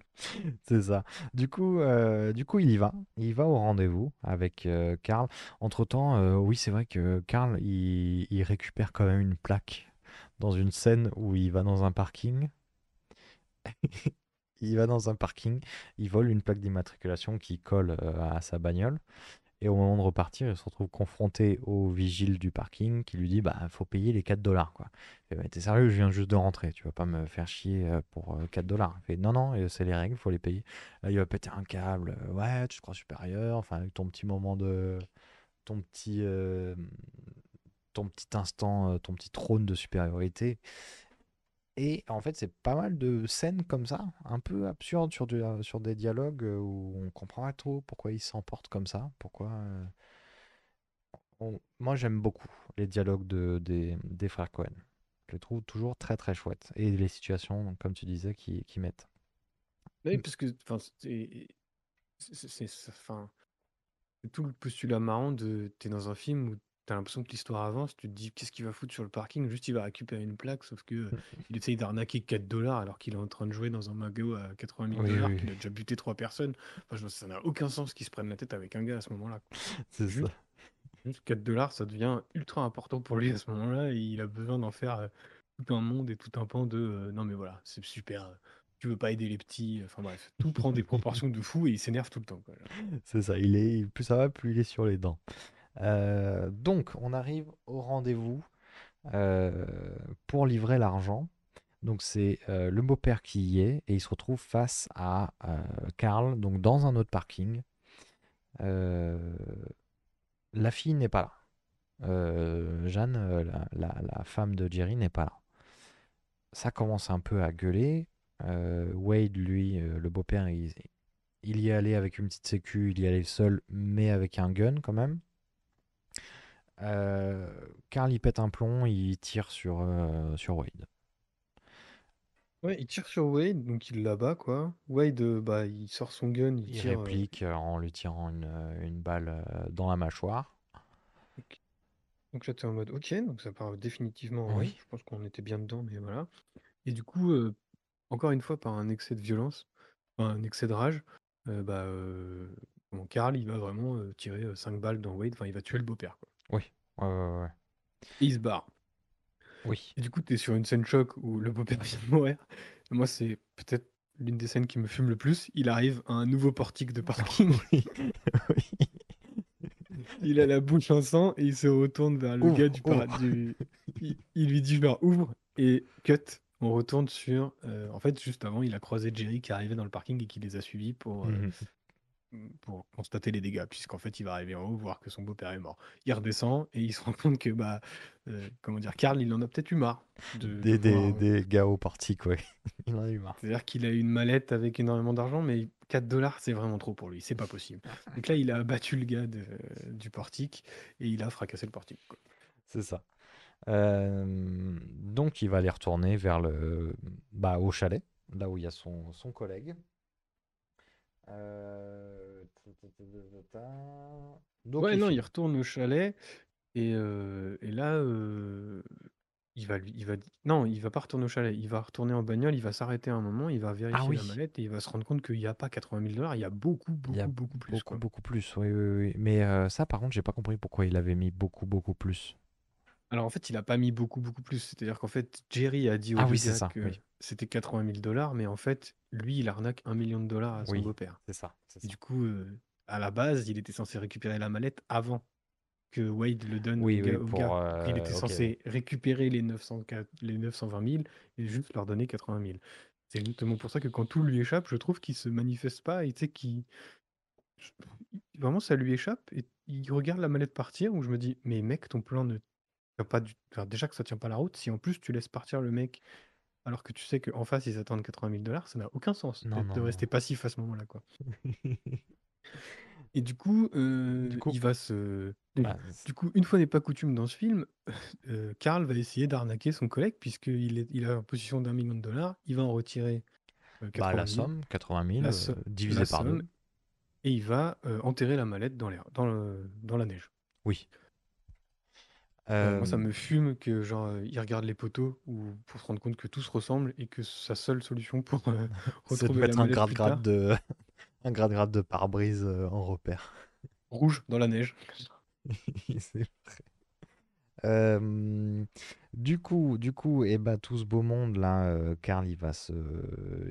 C'est ça. Du coup, euh, du coup, il y va. Il va au rendez-vous avec euh, Karl. Entre-temps, euh, oui, c'est vrai que Karl, il, il récupère quand même une plaque dans une scène où il va dans un parking. <laughs> il va dans un parking, il vole une plaque d'immatriculation qui colle euh, à sa bagnole. Et au moment de repartir, il se retrouve confronté au vigile du parking qui lui dit Bah, faut payer les 4 dollars. Quoi. Il fait, t'es sérieux, je viens juste de rentrer, tu vas pas me faire chier euh, pour euh, 4 dollars. Il fait Non, non, euh, c'est les règles, faut les payer. Là, il va péter un câble. euh, Ouais, tu te crois supérieur. Enfin, avec ton petit moment de. Ton petit. euh, ton petit instant, euh, ton petit trône de supériorité. Et en fait, c'est pas mal de scènes comme ça, un peu absurdes sur, sur des dialogues euh, où on comprend pas trop pourquoi ils s'emportent comme ça. Pourquoi. euh, Moi, j'aime beaucoup les dialogues de, des, des frères Cohen. Je les trouve toujours très très chouettes. Et les situations, comme tu disais, qui, qui mettent. Oui, parce que c'est tout le postulat marrant de t'es dans un film où t'as l'impression que l'histoire avance, tu te dis qu'est-ce qu'il va foutre sur le parking, juste il va récupérer une plaque, sauf que euh, il essaye d'arnaquer 4 dollars alors qu'il est en train de jouer dans un mago à 80 000 Oui, dollars, oui, qu'il a déjà buté trois personnes. Enfin, je- ça n'a aucun sens qu'ils se prennent la tête avec un gars à ce moment-là. quoi. <laughs> C'est ça. juste 4 dollars, ça devient ultra important pour lui à ce moment-là et il a besoin d'en faire euh, tout un monde et tout un pan de euh, non mais voilà, c'est super. Tu veux pas aider les petits, enfin bref, tout prend des <laughs> proportions de fou et il s'énerve tout le temps. quoi. C'est ça, il est, plus ça va, plus il est sur les dents. Euh, donc, on arrive au rendez-vous euh, pour livrer l'argent. Donc, c'est euh, le beau-père qui y est et il se retrouve face à Karl, donc dans un autre parking. La fille n'est pas là. Jeanne, la, femme de Jerry, n'est pas là. Ça commence un peu à gueuler. Wade, lui, le beau-père, il, il y est allé avec une petite sécu, il y allait seul, mais avec un gun quand même. Euh, Carl, il pète un plomb, il tire sur, euh, sur Wade. Ouais, il tire sur Wade, donc il l'abat quoi. Wade, euh, bah, il sort son gun, il Il tire. euh, réplique euh, en lui tirant une, une balle euh, dans la mâchoire. Donc là, t'es en mode ok, donc ça part définitivement en Oui. Je pense qu'on était bien dedans, mais voilà. Et du coup, euh, encore une fois, par un excès de violence, enfin, un excès de rage, euh, bah, euh, Karl, il va vraiment euh, tirer 5 balles dans Wade, enfin, il va tuer le beau-père. quoi. Oui, ouais, ouais, ouais. Et il se barre. Oui. Et du coup, t'es sur une scène choc où le beau-père vient de mourir. Et moi, c'est peut-être l'une des scènes qui me fume le plus. Il arrive à un nouveau portique de <laughs> parking. Il a la bouche en sang et il se retourne vers le Ouvre, gars du, ouvre. du- Il, il lui dit genre ouvre et cut. On retourne sur. euh, en fait, juste avant, il a croisé Jerry qui arrivait dans le parking et qui les a suivis pour, euh, Mhm. Pour constater les dégâts, puisqu'en fait, il va arriver en haut, voir que son beau-père est mort. Il redescend et il <laughs> se rend compte que, bah, euh, comment dire, Karl, il en a peut-être eu marre. De, de Des, des, voir- des gars au portique, ouais. <laughs> Il en a eu marre. C'est-à-dire qu'il a une mallette avec énormément d'argent, mais 4 dollars, c'est vraiment trop pour lui. C'est pas possible. Donc là, il a abattu le gars de- du portique et il a fracassé le portique. quoi. C'est ça. Euh, donc, il va aller retourner vers le, bah, au chalet, là où il y a son, son collègue. Euh, Donc, ouais, il non, il retourne au chalet et, euh, et là, euh, il va lui, il va, non, il va pas retourner au chalet. Il va retourner en bagnole. Il va s'arrêter un moment. Il va vérifier Ah oui. la mallette et il va se rendre compte qu'il n'y a pas 80 000 dollars. Il y a beaucoup, beaucoup, Il y a beaucoup plus. beaucoup, quoi. beaucoup plus. Oui, oui, oui. Mais euh, ça, par contre, j'ai pas compris pourquoi il avait mis beaucoup, beaucoup plus. Alors en fait, il a pas mis beaucoup, beaucoup plus. C'est-à-dire qu'en fait, Jerry a dit au Ah oui, c'est gars ça, que oui. c'était 80 000 dollars, mais en fait, lui, il arnaque un million de dollars à son Oui, beau-père. c'est ça. c'est Et ça. du coup, euh, à la base, il était censé récupérer la mallette avant que Wade le donne Oui, au oui, gars. au pour, gars. Donc, il euh, était censé récupérer les, 900, les 920 000 et juste leur donner 80 000. C'est exactement pour ça que quand tout lui échappe, je trouve qu'il se manifeste pas et tu sais qu'il. je- Vraiment, ça lui échappe et il regarde la mallette partir où je me dis, mais mec, ton plan ne pas du. enfin, déjà que ça tient pas la route, si en plus tu laisses partir le mec alors que tu sais qu'en face ils attendent 80 000 dollars, ça n'a aucun sens Non, de, non, de non. rester passif à ce moment-là. quoi. <laughs> Et du coup, euh, Du coup, il va se. bah, Du coup, une fois n'est pas coutume dans ce film, <laughs> euh, Karl va essayer d'arnaquer son collègue puisqu'il est, il a en position d'un million de dollars. Il va en retirer euh, bah, la 80 000, somme, 80 000, la, euh, so- divisé par deux. et il va enterrer la mallette dans, l'air, dans, le- dans la neige. Oui. Moi, ça Euh, me fume que genre euh, il regarde les poteaux ou pour se rendre compte que tout se ressemble et que sa seule solution pour euh, <laughs> retrouver la mettre un grade-grade tard, de, <laughs> un grade-grade de pare-brise euh, en repère. rouge dans la neige. <laughs> C'est vrai. Euh, du coup, du coup, et bah, tout ce beau monde là, Karl, il va se,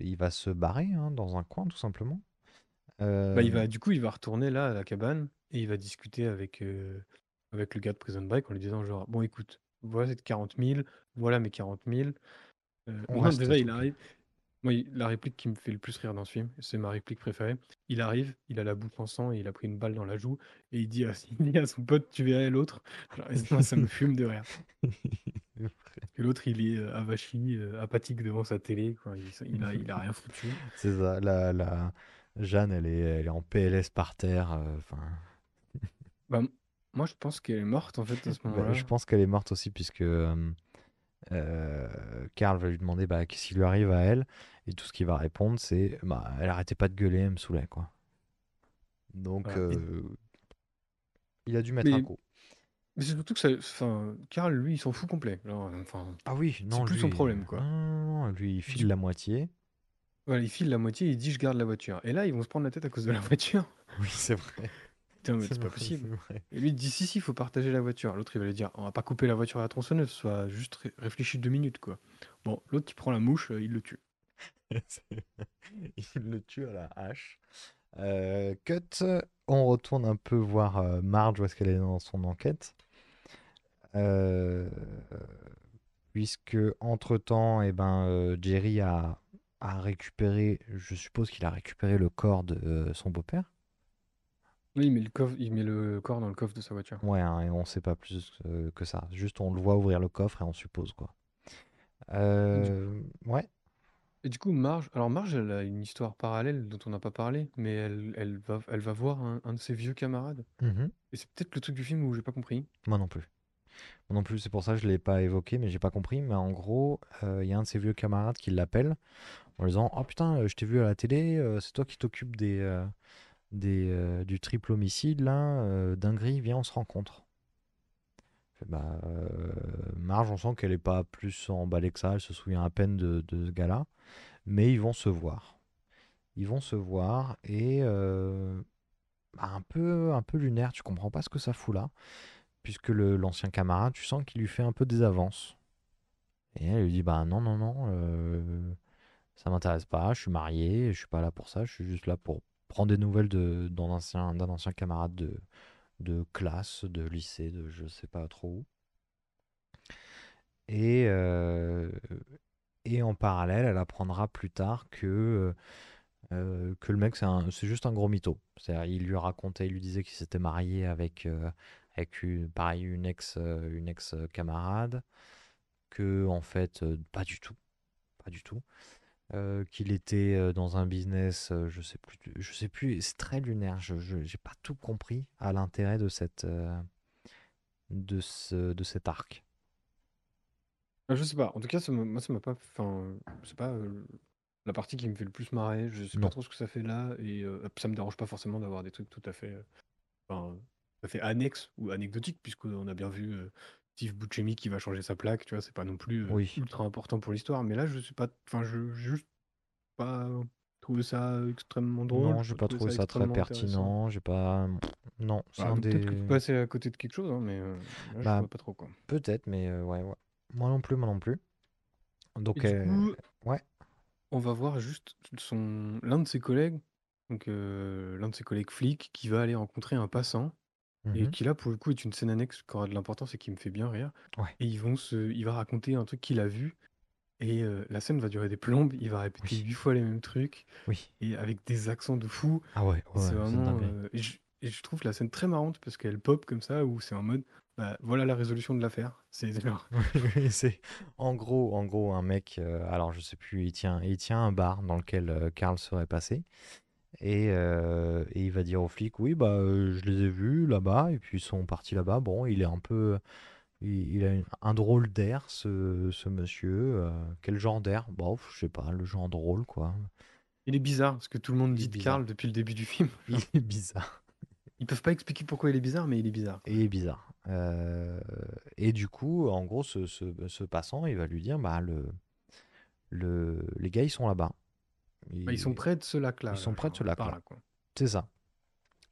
il va se barrer hein, dans un coin tout simplement. Bah, il va, du coup, il va retourner là à la cabane et il va discuter avec, avec le gars de Prison Break en lui disant genre, bon écoute, voilà c'est 40 000, voilà mes 40 000. Euh, on moi reste déjà il arrive, moi il- la réplique qui me fait le plus rire dans ce film, c'est ma réplique préférée. Il arrive, il a la bouche en sang et il a pris une balle dans la joue et il dit à, <laughs> il dit à son pote, tu verrais l'autre? Moi ça me <laughs> fume de rire. L'autre il est euh, avachi, euh, apathique devant sa télé, quoi. Il, il a, il a rien foutu. C'est ça, la, la... Jeanne, elle est, elle est en PLS par terre. euh, Enfin, Bah, moi je pense qu'elle est morte en fait à ce <laughs> bah, moment-là. je pense qu'elle est morte aussi puisque euh, euh, Karl va lui demander bah, qu'est-ce qui lui arrive à elle? Et tout ce qu'il va répondre c'est bah, elle arrêtait pas de gueuler, elle me saoulait quoi. Donc Voilà. Euh, il a dû mettre un coup. Mais c'est surtout que ça, enfin, Karl, lui, il s'en fout complet. Enfin, Ah oui, c'est non, plus lui, son problème, quoi. non, lui il file la moitié. Voilà, il file la moitié, il dit je garde la voiture. Et là, ils vont se prendre la tête à cause de la voiture. Oui, c'est vrai. Putain, mais C'est pas vrai, possible. Et lui, il dit si, si, il faut partager la voiture. L'autre, il va lui dire on va pas couper la voiture à la tronçonneuse, soit juste ré- réfléchis deux minutes, quoi. Bon, l'autre, il prend la mouche, euh, il le tue. <laughs> Il le tue à la hache. Euh, cut, on retourne un peu voir euh, Marge où est-ce qu'elle est dans son enquête. Euh, puisque entre-temps, eh ben, Jerry a, a récupéré, je suppose qu'il a récupéré le corps de euh, son beau-père. Oui, il met, le coffre, il met le corps dans le coffre de sa voiture. Ouais, hein, et on sait pas plus euh, que ça. Juste on le voit ouvrir le coffre et on suppose quoi. Euh, ouais. Et du coup, Marge, alors Marge, elle a une histoire parallèle dont on n'a pas parlé, mais elle, elle va, elle va voir un, un de ses vieux camarades. Mhm. Et c'est peut-être le truc du film où j'ai pas compris. Moi non plus. Moi non plus, c'est pour ça que je ne l'ai pas évoqué, mais j'ai pas compris. Mais en gros, euh, il y a un de ses vieux camarades qui l'appelle en lui disant Oh putain, euh, je t'ai vu à la télé, euh, c'est toi qui t'occupes des, euh, des, euh, du triple homicide là, euh, dinguerie, viens, on se rencontre. Bah, euh, Marge, on sent qu'elle est pas plus emballée que ça, elle se souvient à peine de, ce gars-là, mais ils vont se voir. Ils vont se voir et euh, bah, un peu, un peu lunaire, tu comprends pas ce que ça fout là puisque l'ancien camarade, tu sens qu'il lui fait un peu des avances. Et elle lui dit bah non non non, euh, ça m'intéresse pas, je suis marié, je suis pas là pour ça, je suis juste là pour prendre des nouvelles d'un ancien camarade de classe, de lycée, de je sais pas trop où. Et euh, et en parallèle, elle apprendra plus tard que euh, le mec c'est juste un gros mytho. Il lui racontait, il lui disait qu'il s'était marié avec euh, une, ex une ex camarade que en fait pas du tout pas du tout Euh, qu'il était euh, dans un business euh, je sais plus je sais plus c'est très lunaire je j'ai pas tout compris à l'intérêt de cette de ce de cet arc Ah, je sais pas. En tout cas, ça m'a- moi, ça m'a pas. Enfin, c'est pas euh, la partie qui me fait le plus marrer. Je sais Non. pas trop ce que ça fait là. Et euh, ça me dérange pas forcément d'avoir des trucs tout à fait. euh, Enfin, tout à fait annexes ou anecdotiques, puisqu'on a bien vu Steve Buscemi qui va changer sa plaque. Tu vois, c'est pas non plus euh, Oui. ultra important pour l'histoire. Mais là, je sais pas. Enfin, je juste pas trouvé ça extrêmement drôle. non j'ai pas trouvé ça très pertinent j'ai pas non c'est Bah, un Peut-être que des tu passais à côté de quelque chose, hein, mais euh, là, je Bah, vois pas trop quoi. peut-être mais euh, ouais ouais moi non plus moi non plus donc euh, coup, ouais on va voir juste son l'un de ses collègues, donc l'un de ses collègues flics, qui va aller rencontrer un passant et Mhm. qui là pour le coup est une scène annexe qui aura de l'importance et qui me fait bien rire. Ouais. Et ils vont se, il va raconter un truc qu'il a vu et euh, la scène va durer des plombes. Il va répéter Oui. huit fois les mêmes trucs oui et avec des accents de fou. ah ouais, Et ouais c'est vraiment euh, et, je, et je trouve la scène très marrante parce qu'elle pop comme ça où c'est en mode bah, voilà la résolution de l'affaire. C'est <laughs> genre Oui, c'est en gros, en gros un mec. euh, alors je sais plus, il tient, il tient un bar dans lequel euh, Karl serait passé Et, euh, et il va dire aux flics, oui, bah, euh, je les ai vus là-bas, et puis ils sont partis là-bas. Bon, il est un peu... Il, il a une- un drôle d'air, ce, ce monsieur. euh, quel genre d'air? Bon, je sais pas, le genre drôle, quoi. Il est bizarre, parce que tout le monde Il est dit de bizarre. Karl depuis le début du film. <laughs> Il est bizarre. Ils peuvent pas expliquer pourquoi il est bizarre, mais il est bizarre. Il est bizarre. Euh, et du coup, en gros, ce, ce- ce passant, il va lui dire, bah, le, le, les gars, ils sont là-bas. Bah, ils sont près de ce lac-là. Ils sont près de ce lac-là. C'est ça.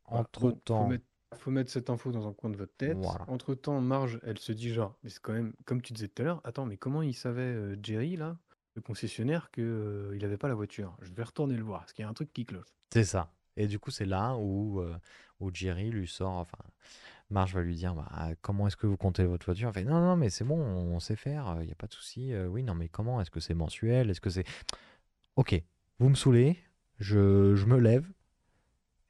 Voilà. Bon, Entre-temps, faut mettre, cette info dans un coin de votre tête. Voilà. Entre-temps, Marge, elle se dit genre, mais c'est quand même, comme tu disais tout à l'heure, attends, mais comment il savait, euh, Jerry, là, le concessionnaire, qu'il il avait pas la voiture? Je vais retourner le voir, parce qu'il y a un truc qui cloche. c'est ça. Et du coup, c'est là où, euh, où Jerry lui sort, enfin, Marge va lui dire, bah, comment est-ce que vous comptez votre voiture? Elle fait, non, non, mais c'est bon, on sait faire, il n'y a pas de souci. Euh, oui, non, mais comment? Est-ce que c'est mensuel? Est-ce que c'est... Ok, vous me saoulez, je, je me lève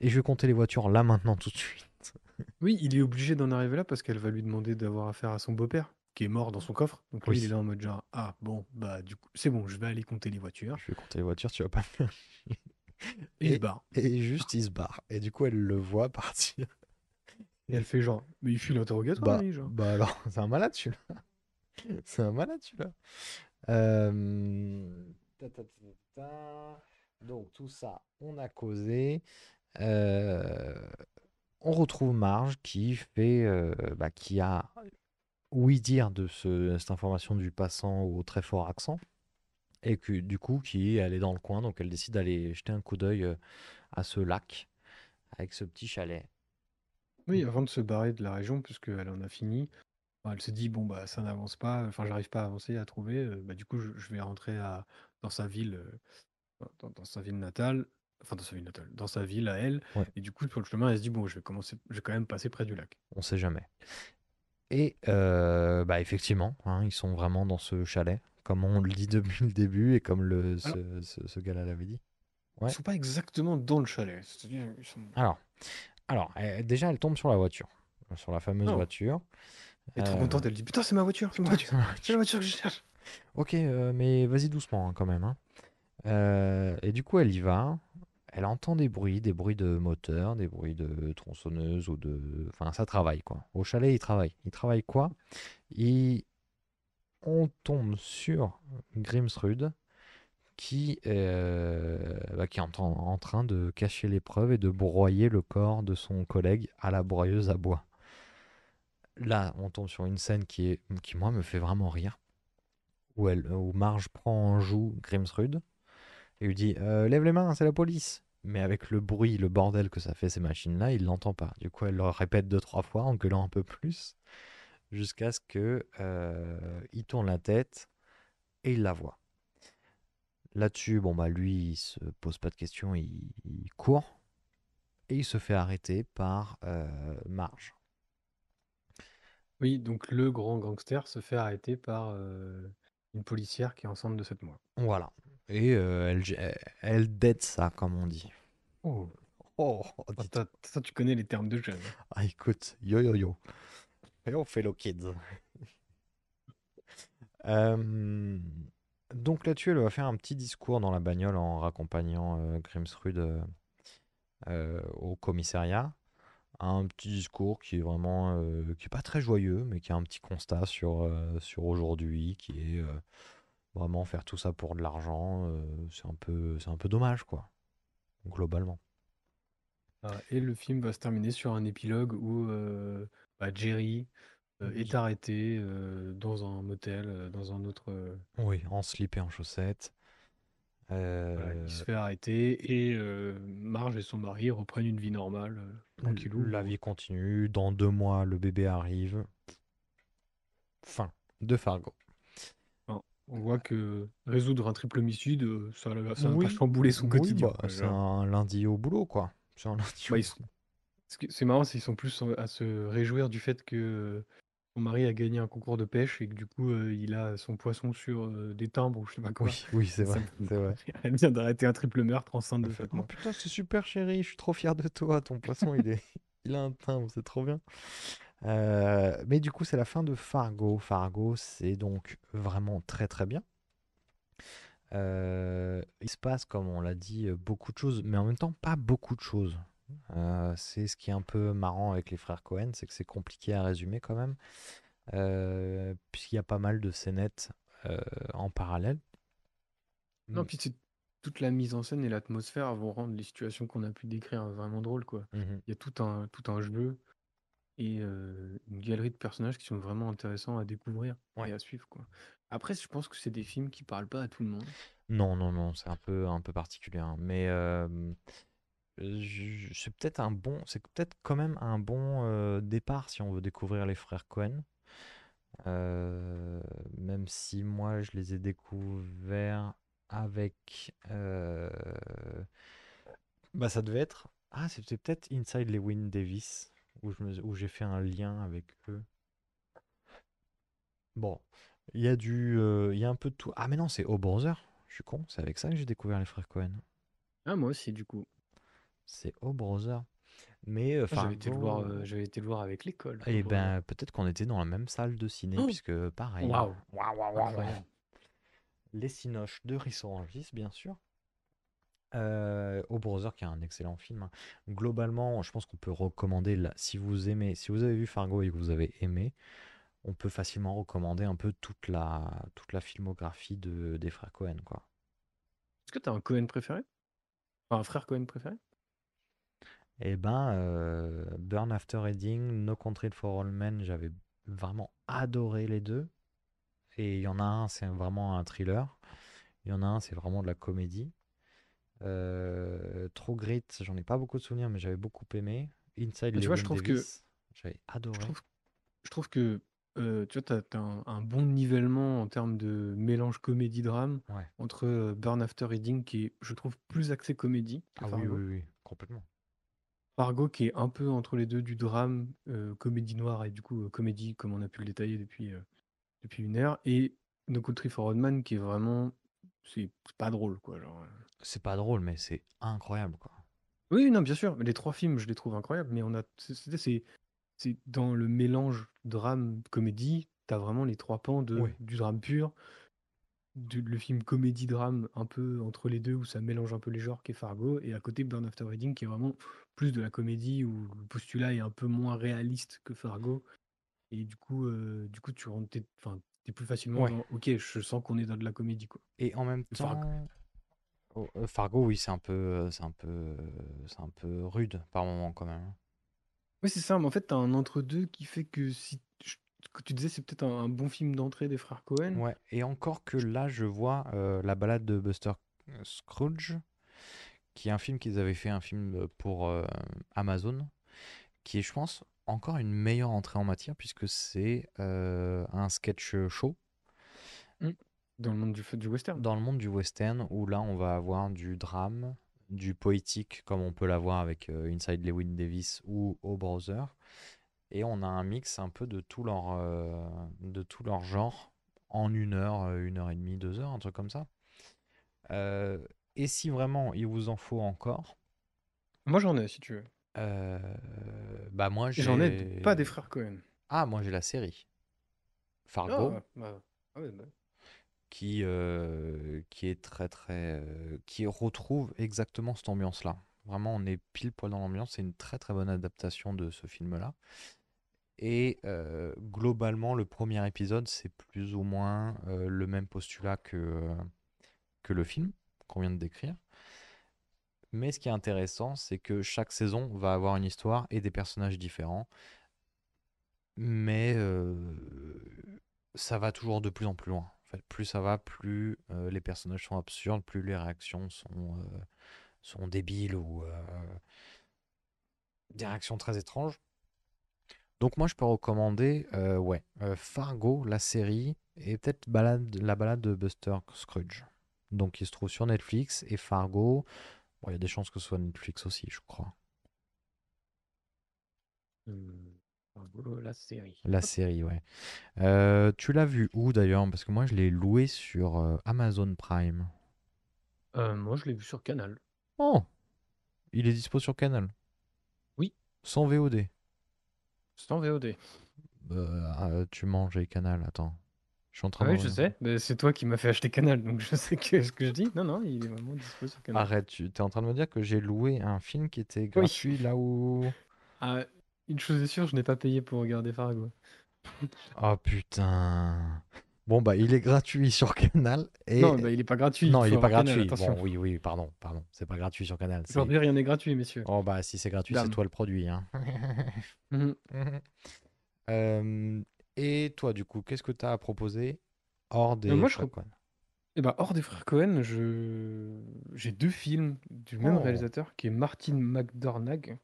et je vais compter les voitures là, maintenant, tout de suite. <laughs> Oui, il est obligé d'en arriver là parce qu'elle va lui demander d'avoir affaire à son beau-père, qui est mort dans son coffre. Donc lui, Oui. il est là en mode genre, ah bon, bah du coup, c'est bon, je vais aller compter les voitures. Je vais compter les voitures, tu vas pas. Et il se barre. Et juste, il se barre. Et du coup, elle le voit partir. Et elle fait genre, mais il fuit l'interrogatoire, Bah, lui, genre. bah alors, <laughs> c'est un malade celui-là. C'est un malade celui-là. Euh, Donc tout ça, on a causé. Euh, on retrouve Marge qui fait, euh, bah, qui a oui dire de ce- cette information du passant au très fort accent. Et que du coup, qui elle est dans le coin, donc elle décide d'aller jeter un coup d'œil euh, à ce lac avec ce petit chalet. Oui, avant de se barrer de la région, puisqu'elle en a fini, enfin, elle se dit, bon, bah ça n'avance pas, enfin, j'arrive pas à avancer, à trouver, bah du coup, je vais rentrer à, dans sa ville, euh, dans, dans sa ville natale, enfin, dans sa ville natale, dans sa ville à elle, Ouais. et du coup, sur le chemin, elle se dit, bon, je vais commencer, je vais quand même passer près du lac. On sait jamais. Et euh, bah effectivement, hein, ils sont vraiment dans ce chalet, comme on le dit <laughs> depuis le début et comme le, ce, Alors- ce- ce gars-là l'avait dit. Ils Ouais. sont pas exactement dans le chalet, ils sont... Alors, alors euh, déjà, elle tombe sur la voiture, sur la fameuse Oh. voiture. Elle est trop Euh, contente, elle dit, putain, c'est ma voiture, c'est ma voiture, c'est la voiture que je cherche. Ok, euh, mais vas-y doucement hein, quand même. hein. Euh, et du coup, elle y va. Elle entend des bruits, des bruits de moteur, des bruits de tronçonneuse ou de... Enfin, ça travaille quoi. Au chalet, il travaille. Il travaille quoi? Il... On tombe sur Grimsrud qui, euh, bah, qui est en, train- de cacher les preuves et de broyer le corps de son collègue à la broyeuse à bois. Là, on tombe sur une scène qui, est, qui moi, me fait vraiment rire où, elle, où Marge prend en joue Grimsrud et lui dit Euh, Lève les mains, c'est la police. Mais avec le bruit, le bordel que ça fait ces machines-là, il l'entend pas. Du coup, elle le répète deux, trois fois en gueulant un peu plus jusqu'à ce que euh, il tourne la tête et il la voit. Là-dessus, bon bah lui, il se pose pas de questions, il, court et il se fait arrêter par euh, Marge. Oui, donc le grand gangster se fait arrêter par euh, une policière qui est enceinte de 7 mois. Voilà. Et euh, elle, elle, elle dette ça, comme on dit. Oh, Oh, Ah, toi, toi, tu connais les termes de jeunes. Ah, écoute, yo yo yo. Yo, fellow kids. <laughs> Euh, donc là-dessus, elle va faire un petit discours dans la bagnole en raccompagnant euh, Grimsrud euh, au commissariat. Un petit discours qui est vraiment, euh, qui est pas très joyeux, mais qui a un petit constat sur, euh, sur aujourd'hui, qui est euh, vraiment faire tout ça pour de l'argent. c'est un peu, c'est un peu dommage, quoi, globalement. Ah, et le film va se terminer sur un épilogue où bah, Jerry est arrêté dans un motel, dans un autre. Oui, en slip et en chaussettes. Euh, voilà, il se fait arrêter et euh, Marge et son mari reprennent une vie normale, euh, tranquillou. La vie continue. Dans deux mois, le bébé arrive. Fin de Fargo. On voit que résoudre un triple homicide, euh, ça va Oui, pas chambouler son oui, quotidien. bah, c'est un lundi au boulot, quoi. C'est un lundi au Bah, ils sont- ce qui- C'est marrant, c'est qu'ils sont plus à se réjouir du fait que son mari a gagné un concours de pêche et que du coup euh, il a son poisson sur euh, des timbres ou je sais pas quoi. Oui, oui, c'est <laughs> Ça vrai, me- c'est vrai. <laughs> Elle vient d'arrêter un triple meurtre enceinte de fait, 7 Oh putain, c'est super chéri, je suis trop fier de toi. Ton poisson, il est, <laughs> il a un timbre, c'est trop bien. Euh, mais du coup, c'est la fin de Fargo. Fargo, c'est donc vraiment très très bien. Euh, il se passe, comme on l'a dit, beaucoup de choses, mais en même temps pas beaucoup de choses. Euh, c'est ce qui est un peu marrant avec les frères Cohen, c'est que c'est compliqué à résumer quand même, euh, puisqu'il y a pas mal de scénettes euh, en parallèle. Non, puis c'est toute la mise en scène et l'atmosphère vont rendre les situations qu'on a pu décrire vraiment drôles, quoi. Mhm. Il y a tout un, tout un jeu et une galerie de personnages qui sont vraiment intéressants à découvrir et à suivre, quoi. Après, je pense que c'est des films qui parlent pas à tout le monde. Non, non, non, c'est un peu, un peu particulier, hein, mais c'est peut-être un bon, c'est peut-être quand même un bon euh, départ si on veut découvrir les frères Cohen. Euh, même si moi je les ai découverts avec, euh, bah ça devait être, ah c'était peut-être Inside Lewin Davis où je où j'ai fait un lien avec eux. Bon, il y a du, il y a un peu de tout. Ah mais non, c'est O Brother. Je suis con, c'est avec ça que j'ai découvert les frères Cohen. Ah, moi aussi, du coup. C'est O Brother. Mais euh, J'avais été le Fargo- voir, euh, j'avais été le voir avec l'école. Eh Oh, ben, peut-être qu'on était dans la même salle de ciné, Oh puisque pareil. Waouh. Waouh, waouh, waouh, Incroyable. Les Cinoches de Rissorangis, bien sûr. Euh, O Brother, qui est un excellent film. hein. Globalement, je pense qu'on peut recommander, là, si vous aimez, si vous avez vu Fargo et que vous avez aimé, on peut facilement recommander un peu toute la, toute la filmographie de, des frères Cohen, quoi. Est-ce que t'as un Cohen préféré? Enfin, un frère Cohen préféré? Eh ben, euh, Burn After Reading, No Country for All Men, j'avais vraiment adoré les deux. Et il y en a un, c'est vraiment un thriller. Il y en a un, c'est vraiment de la comédie. Euh, True Grit, j'en ai pas beaucoup de souvenirs, mais j'avais beaucoup aimé. Inside Mais tu vois, je trouve que- j'avais adoré. Je trouve, je trouve que euh, tu vois, t'as un, un bon nivellement en termes de mélange comédie-drame Ouais. entre euh, Burn After Reading, qui est, je trouve, plus axé comédie Ah oui, oui, oui, complètement. Fargo, qui est un peu entre les deux du drame, euh, comédie noire et du coup euh, comédie, comme on a pu le détailler depuis, euh, depuis une heure, et No Country for Old Men, qui est vraiment, c'est pas drôle, quoi. Genre, euh. C'est pas drôle, mais c'est incroyable, quoi. Oui, non, bien sûr. Les trois films, je les trouve incroyables, mais on a, c'est, c'est, c'est- c'est dans le mélange drame-comédie, t'as vraiment les trois pans de, du drame pur, le film comédie-drame un peu entre les deux, où ça mélange un peu les genres, qui est Fargo, et à côté Burn After Reading, qui est vraiment plus de la comédie, où le postulat est un peu moins réaliste que Fargo, et du coup, euh, du coup tu rentres, t'es, enfin, t'es plus facilement Ouais. dans, ok, je sens qu'on est dans de la comédie, quoi. Et en même Fargo. temps, oh, euh, Fargo, oui, c'est un peu, euh, c'est un peu, c'est un peu rude par moment quand même. hein. Oui, c'est ça, mais en fait, t'as un entre-deux qui fait que si. Que tu disais, c'est peut-être un, un bon film d'entrée des frères Cohen. Ouais, et encore que là, je vois euh, la balade de Buster Scrooge, qui est un film qu'ils avaient fait, un film pour euh, Amazon, qui est, je pense, encore une meilleure entrée en matière, puisque c'est euh, un sketch show Dans le monde du, du western. dans le monde du western, où là, on va avoir du drame, du poétique, comme on peut l'avoir avec euh, Inside Llewyn Davis ou O Brother, et on a un mix un peu de tout leur, euh, de tout leur genre en une heure, euh, une heure et demie, deux heures, un truc comme ça. Euh, et si vraiment il vous en faut encore, Moi, j'en ai, si tu veux. euh, bah moi j'ai. J'en ai pas des frères Cohen. Ah, moi j'ai la série. Fargo. Ah, bah, ah ouais, bah. qui, qui est très très qui retrouve exactement cette ambiance là vraiment on est pile poil dans l'ambiance c'est une très très bonne adaptation de ce film là et globalement le premier épisode c'est plus ou moins le même postulat que, que le film qu'on vient de décrire mais ce qui est intéressant c'est que chaque saison va avoir une histoire et des personnages différents mais ça va toujours de plus en plus loin. Plus ça va, plus les personnages sont absurdes, plus les réactions sont, sont débiles ou des réactions très étranges. Donc moi, je peux recommander, euh, ouais, euh, Fargo, la série, et peut-être balade, la balade de Buster Scrooge. Donc il se trouve sur Netflix et Fargo. Bon, il y a des chances que ce soit Netflix aussi, je crois. Hum, Fargo, la série. La série, ouais. Euh, tu l'as vu où d'ailleurs? Parce que moi, je l'ai loué sur euh, Amazon Prime. Euh, moi, je l'ai vu sur Canal. Oh! Il est dispo sur Canal? Oui. Sans VOD. C'est en VOD. Euh, ah, tu manges Canal, attends. Je suis en train Ah de oui, je sais. Mais c'est toi qui m'as fait acheter Canal, donc je sais que ce que je dis. Non, non, il est vraiment dispo sur Canal. Arrête, tu es en train de me dire que j'ai loué un film qui était gratuit là où. Ah, une chose est sûre, je n'ai pas payé pour regarder Fargo. Oh putain. Bon, bah, il est gratuit sur Canal. Et... Non, bah, il est pas gratuit, Non, il il est faut pas Canal, gratuit. Bon, oui, oui, pardon, pardon. C'est pas gratuit sur Canal. Aujourd'hui, rien n'est gratuit, messieurs. Oh, bah, si c'est gratuit, c'est toi le produit. Hein. <laughs> Mhm. <laughs> Euh, et toi, du coup, qu'est-ce que tu as à proposer hors des Euh, moi, frères Coen Eh ben, hors des frères Cohen, je... j'ai deux films du même Oh. réalisateur qui est Martin McDormagh.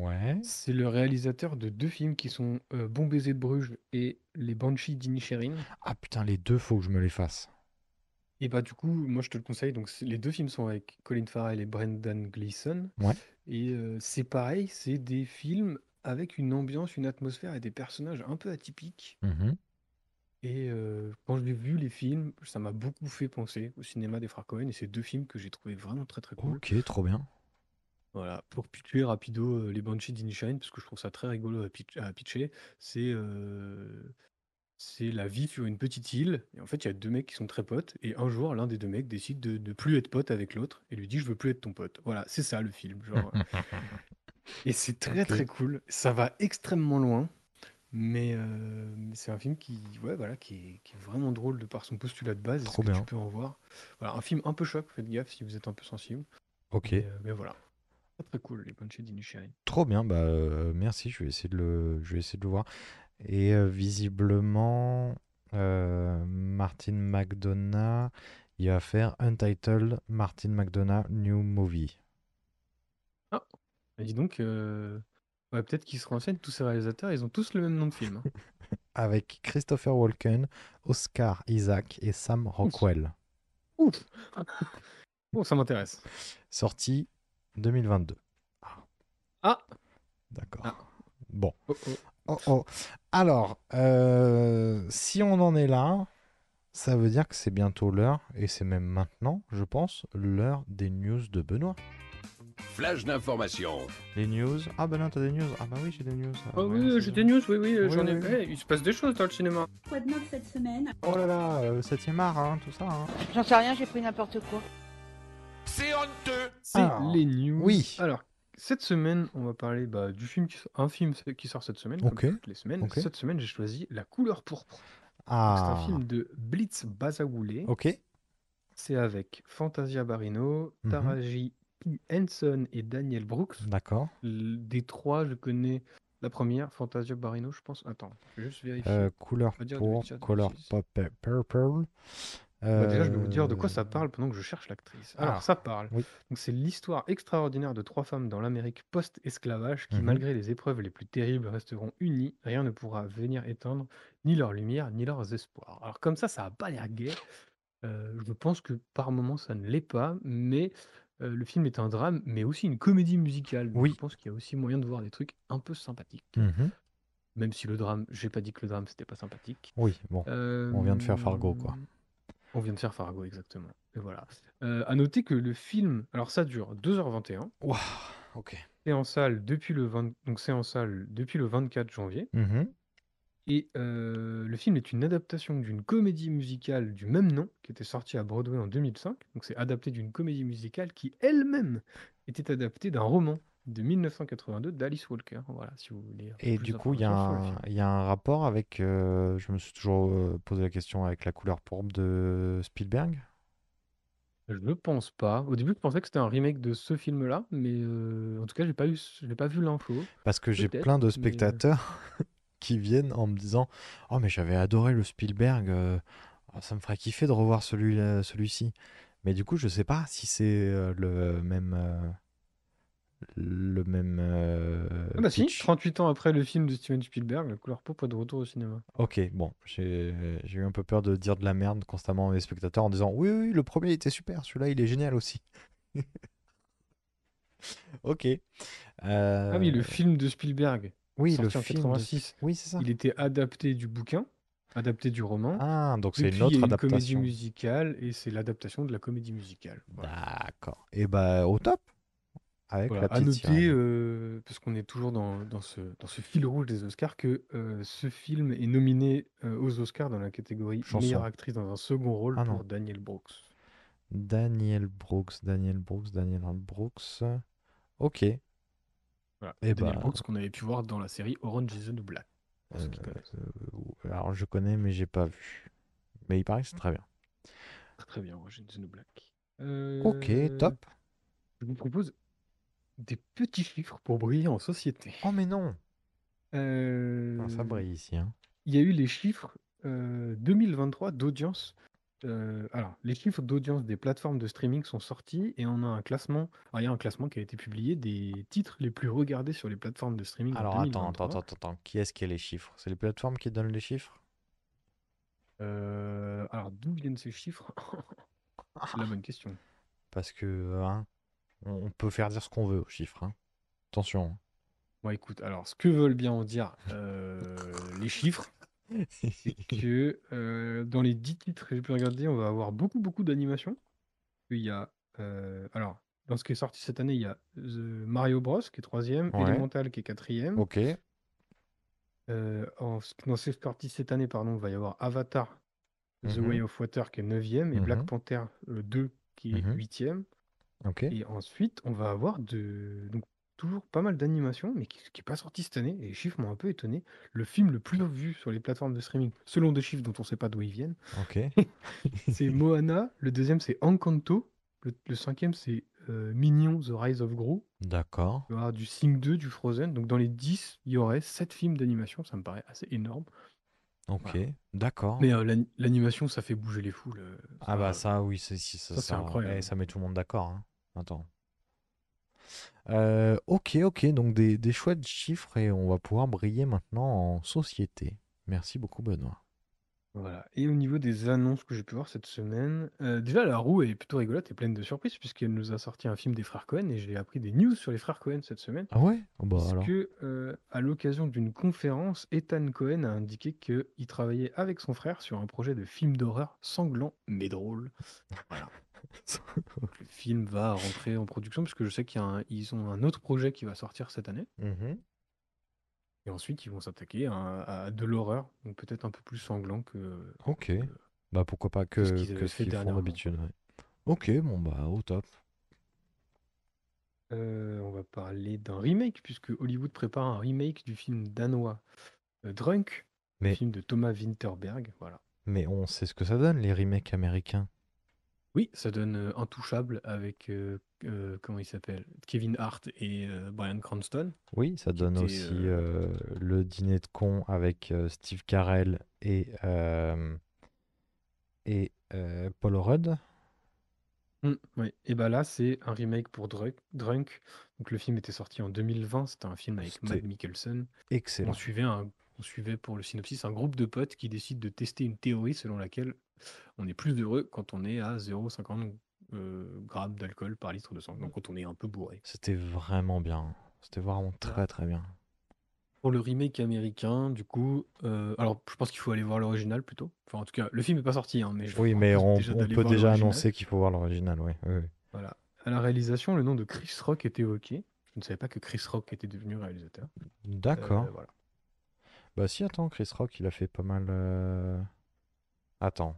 Ouais. C'est le réalisateur de deux films qui sont euh, Bon baiser de Bruges et Les Banshees d'Inisherin. Ah putain, les deux, faut que je me les fasse. Et bah du coup, moi je te le conseille. Donc c'est- les deux films sont avec Colin Farrell et Brendan Gleeson. Ouais. Et euh, c'est pareil, c'est des films avec une ambiance, une atmosphère et des personnages un peu atypiques. Mhm. Et euh, quand j'ai vu les films, ça m'a beaucoup fait penser au cinéma des frères Cohen. Et c'est deux films que j'ai trouvé vraiment très très cool. Ok, trop bien. Voilà, pour pitcher rapido euh, les Banshees d'Inisherin, parce que je trouve ça très rigolo à, pitch- à pitcher, c'est euh, c'est la vie sur une petite île. Et en fait, il y a deux mecs qui sont très potes. Et un jour, l'un des deux mecs décide de ne plus être pote avec l'autre et lui dit Je veux plus être ton pote. Voilà, c'est ça le film. Genre. euh. <laughs> et c'est très très cool. Ça va extrêmement loin. Mais, euh, c'est un film qui, ouais, voilà, qui, est, qui est vraiment drôle de par son postulat de base et ce Trop que bien. tu peux en voir. Voilà, un film un peu choc, faites gaffe si vous êtes un peu sensible. Ok. Mais, mais voilà. Très très cool, les. Trop bien, bah euh, merci, je vais essayer de le, je vais essayer de le voir. Et euh, visiblement, euh, Martin McDonough, il va faire Untitled Martin McDonough New Movie. Ah, bah dis donc, ouais, peut-être qu'ils se renseignent, tous ces réalisateurs, ils ont tous le même nom de film. hein. <laughs> Avec Christopher Walken, Oscar Isaac et Sam Rockwell. Ouf <laughs> Bon, ça m'intéresse. Sorti 2022. Ah D'accord. Bon. Oh, oh. Oh, oh. Alors, euh, si on en est là, ça veut dire que c'est bientôt l'heure, et c'est même maintenant, je pense, l'heure des news de Benoît. Flash d'information. Les news Ah bah non, t'as des news Ah bah oui, j'ai des news. Ah ouais, oui, c'est j'ai des news, oui, oui, Oui, j'en ai. oui, oui. Il se passe des choses dans le cinéma. Quoi de neuf cette semaine? Oh là là, euh, 7ème art, hein, tout ça. hein. J'en sais rien, j'ai pris n'importe quoi. C'est honteux. C'est Alors, les news. oui. Alors, cette semaine, on va parler bah, du film qui sort, un film qui sort cette semaine, Ok, comme toutes les semaines. Cette semaine, j'ai choisi La couleur pourpre. C'est Ah, un film de Blitz Bazaoulé. ok. C'est avec Fantasia Barrino, Mhm. Taraji P. Henson et Daniel Brooks. D'accord. Des trois, je connais la première, Fantasia Barrino, je pense. Attends, je vais juste vérifier. Euh, couleur Pas dire de pour, bêtises, couleur bêtises. pop- purple. Bah, déjà, je vais vous dire de quoi ça Euh, parle pendant que je cherche l'actrice. ah, Alors, ça parle. oui. Donc, c'est l'histoire extraordinaire de trois femmes dans l'Amérique post-esclavage qui, Mhm. malgré les épreuves les plus terribles, resteront unies. Rien ne pourra venir éteindre ni leur lumière, ni leurs espoirs. Alors, comme ça, ça n'a pas l'air gai. Euh, je pense que par moments, ça ne l'est pas, mais euh, le film est un drame, mais aussi une comédie musicale. Donc, Oui. je pense qu'il y a aussi moyen de voir des trucs un peu sympathiques. Mhm. Même si le drame, j'ai pas dit que le drame, c'était pas sympathique. Oui, bon. On vient de faire Fargo, quoi. Euh, On vient de faire Fargo, exactement. Et voilà. Euh, à noter que le film, alors ça dure 2h21. Waouh, ok. C'est en salle depuis le 20 donc c'est en salle depuis le 24 janvier. Mhm. Et euh, le film est une adaptation d'une comédie musicale du même nom qui était sortie à Broadway en 2005. Donc c'est adapté d'une comédie musicale qui elle-même était adaptée d'un roman de 1982 d'Alice Walker. Voilà, si vous voulez. Et du coup, il y, a un- il y a un rapport avec. euh, je me suis toujours euh, posé la question avec la couleur pourpre de Spielberg? Je ne pense pas. Au début, je pensais que c'était un remake de ce film-là, mais euh, en tout cas, j'ai pas eu, j'ai pas vu l'info. Parce que j'ai plein de mais, spectateurs <laughs> qui viennent en me disant Oh, mais j'avais adoré le Spielberg, oh, ça me ferait kiffer de revoir celui, celui-ci. Mais du coup, je sais pas si c'est le même. Euh, le même. euh, Ah bah si, pitch. 38 ans après le film de Steven Spielberg, La couleur pourpre est de retour au cinéma. Ok, bon, j'ai eu un peu peur de dire de la merde constamment à mes spectateurs en disant Oui, oui, le premier était super, celui-là il est génial aussi. <laughs> ok. Ah oui, le Euh, film de Spielberg, Oui, le en film de- 86, Oui, c'est ça. il était adapté du bouquin, adapté du roman. Ah, donc c'est une il y autre a une comédie adaptation. musicale et c'est l'adaptation de la comédie musicale. Voilà. D'accord. Et bah, au top. Avec Voilà, la à petite noter, sirène. euh, parce qu'on est toujours dans, dans ce, dans ce fil rouge des Oscars, que euh, ce film est nominé euh, aux Oscars dans la catégorie Chanson. meilleure actrice dans un second rôle Ah non. pour Daniel Brooks. Daniel Brooks, Daniel Brooks, Daniel Brooks. Ok. Voilà. Eh Daniel bah, Brooks qu'on avait pu voir dans la série Orange is the New Black. pour ceux qui connaissent. euh, alors je connais, mais j'ai pas vu. Mais il paraît que c'est très bien. Très bien, Orange is the New Black. Ok, Euh, top. Je vous propose des petits chiffres pour briller en société. Oh mais non. Euh, Ah, ça brille ici. Hein. Il y a eu les chiffres euh, 2023 d'audience. Euh, alors, les chiffres d'audience des plateformes de streaming sont sortis et on a un classement. alors, il y a un classement qui a été publié des titres les plus regardés sur les plateformes de streaming. en Alors attends, 2023. attends, attends, attends. Qui est-ce qui a les chiffres? C'est les plateformes qui donnent les chiffres? Euh, alors, d'où viennent ces chiffres? <laughs> C'est la bonne question. Parce que hein, on peut faire dire ce qu'on veut aux chiffres. hein. Attention. hein. Bon, écoute, alors, ce que veulent bien en dire euh, les chiffres, c'est <laughs> que euh, dans les 10 titres que j'ai pu regarder, on va avoir beaucoup, beaucoup d'animations. Il y a. euh, alors, dans ce qui est sorti cette année, il y a The Mario Bros qui est troisième, Ouais. Elemental qui est quatrième. Ok. En, dans ce qui est sorti cette année, pardon, il va y avoir Avatar The Mhm. Way of Water qui est neuvième et Black Mhm. Panther euh, 2 qui est Mhm. huitième. Ok. Et ensuite, on va avoir de... donc, toujours pas mal d'animations, mais qui n'est pas sorti cette année. Et les chiffres m'ont un peu étonné. Le film le plus vu sur les plateformes de streaming, selon des chiffres dont on ne sait pas d'où ils viennent, Ok. <laughs> c'est <laughs> Moana. Le deuxième, c'est Encanto. Le, le cinquième, c'est euh, Minions The Rise of Gru. D'accord. Il va y avoir du Sing 2, du Frozen. Donc dans les 10, il y aurait 7 films d'animation. Ça me paraît assez énorme. Ok. D'accord. Mais euh, l'ani- l'animation, ça fait bouger les foules. euh, Ah bah ça, oui, c'est ça, ça, c'est ça- incroyable. eh, ça met tout le monde d'accord. hein. Attends. Euh, ok, ok, donc des, des chouettes chiffres et on va pouvoir briller maintenant en société. Merci beaucoup, Benoît. Voilà. Et au niveau des annonces que j'ai pu voir cette semaine, euh, déjà la roue est plutôt rigolote et pleine de surprises puisqu'elle nous a sorti un film des frères Cohen et j'ai appris des news sur les frères Cohen cette semaine. Ah ouais? Oh bah alors. Puisque euh, à l'occasion d'une conférence, Ethan Cohen a indiqué qu'il travaillait avec son frère sur un projet de film d'horreur sanglant mais drôle. <laughs> Voilà. Le film va rentrer en production puisque je sais qu'ils ont un autre projet qui va sortir cette année. Mhm. Et ensuite, ils vont s'attaquer à, à de l'horreur, donc peut-être un peu plus sanglant que, Ok. Bah pourquoi pas que, ce qu'ils que ce qu'ils font d'habitude. ouais. Ok, bon bah au top. Euh, on va parler d'un remake, puisque Hollywood prépare un remake du film danois euh, Drunk, le Mais- film de Thomas Winterberg. Voilà. Mais on sait ce que ça donne, les remakes américains. Oui, ça donne euh, Intouchable avec, euh, euh, comment il s'appelle? Kevin Hart et Bryan Cranston. Oui, ça donne était, aussi le dîner de con avec Steve Carell et, et Paul Rudd. Mm, oui. Et bah là, c'est un remake pour Drunk. Drunk. Donc le film était sorti en 2020, c'était un film avec Matt Mikkelsen. Excellent. On suivait, un, on suivait pour le synopsis un groupe de potes qui décident de tester une théorie selon laquelle on est plus heureux quand on est à 0,50 euh, grammes d'alcool par litre de sang, donc quand on est un peu bourré. C'était vraiment bien. C'était vraiment très très bien. Pour le remake américain, du coup, euh, alors je pense qu'il faut aller voir l'original plutôt. Enfin, en tout cas, le film n'est pas sorti, hein, mais je Oui, mais on, déjà on d'aller peut déjà annoncer qu'il faut voir l'original, oui. Voilà. À la réalisation, le nom de Chris Rock est évoqué. Je ne savais pas que Chris Rock était devenu réalisateur. D'accord. Euh, voilà. Bah si, attends, Chris Rock, il a fait pas mal... euh, Attends.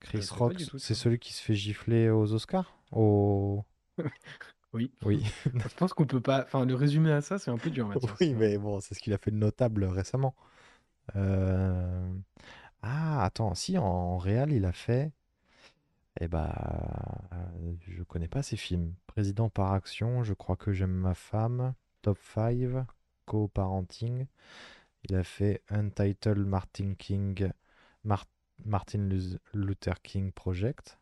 Chris pas Rock, c'est celui qui se fait gifler aux Oscars? Au... <laughs> Oui. Oui. <laughs> je pense qu'on peut pas. Enfin, le résumé à ça, c'est un peu dur. <laughs> Oui, mais bon, c'est ce qu'il a fait de notable récemment. Euh, Ah, attends, si, en, en réel, il a fait. Eh bah, euh, je connais pas ses films. Président par action, je crois que j'aime ma femme. Top 5, co-parenting. Il a fait Untitled Martin King, Mar- Martin Luther King Project.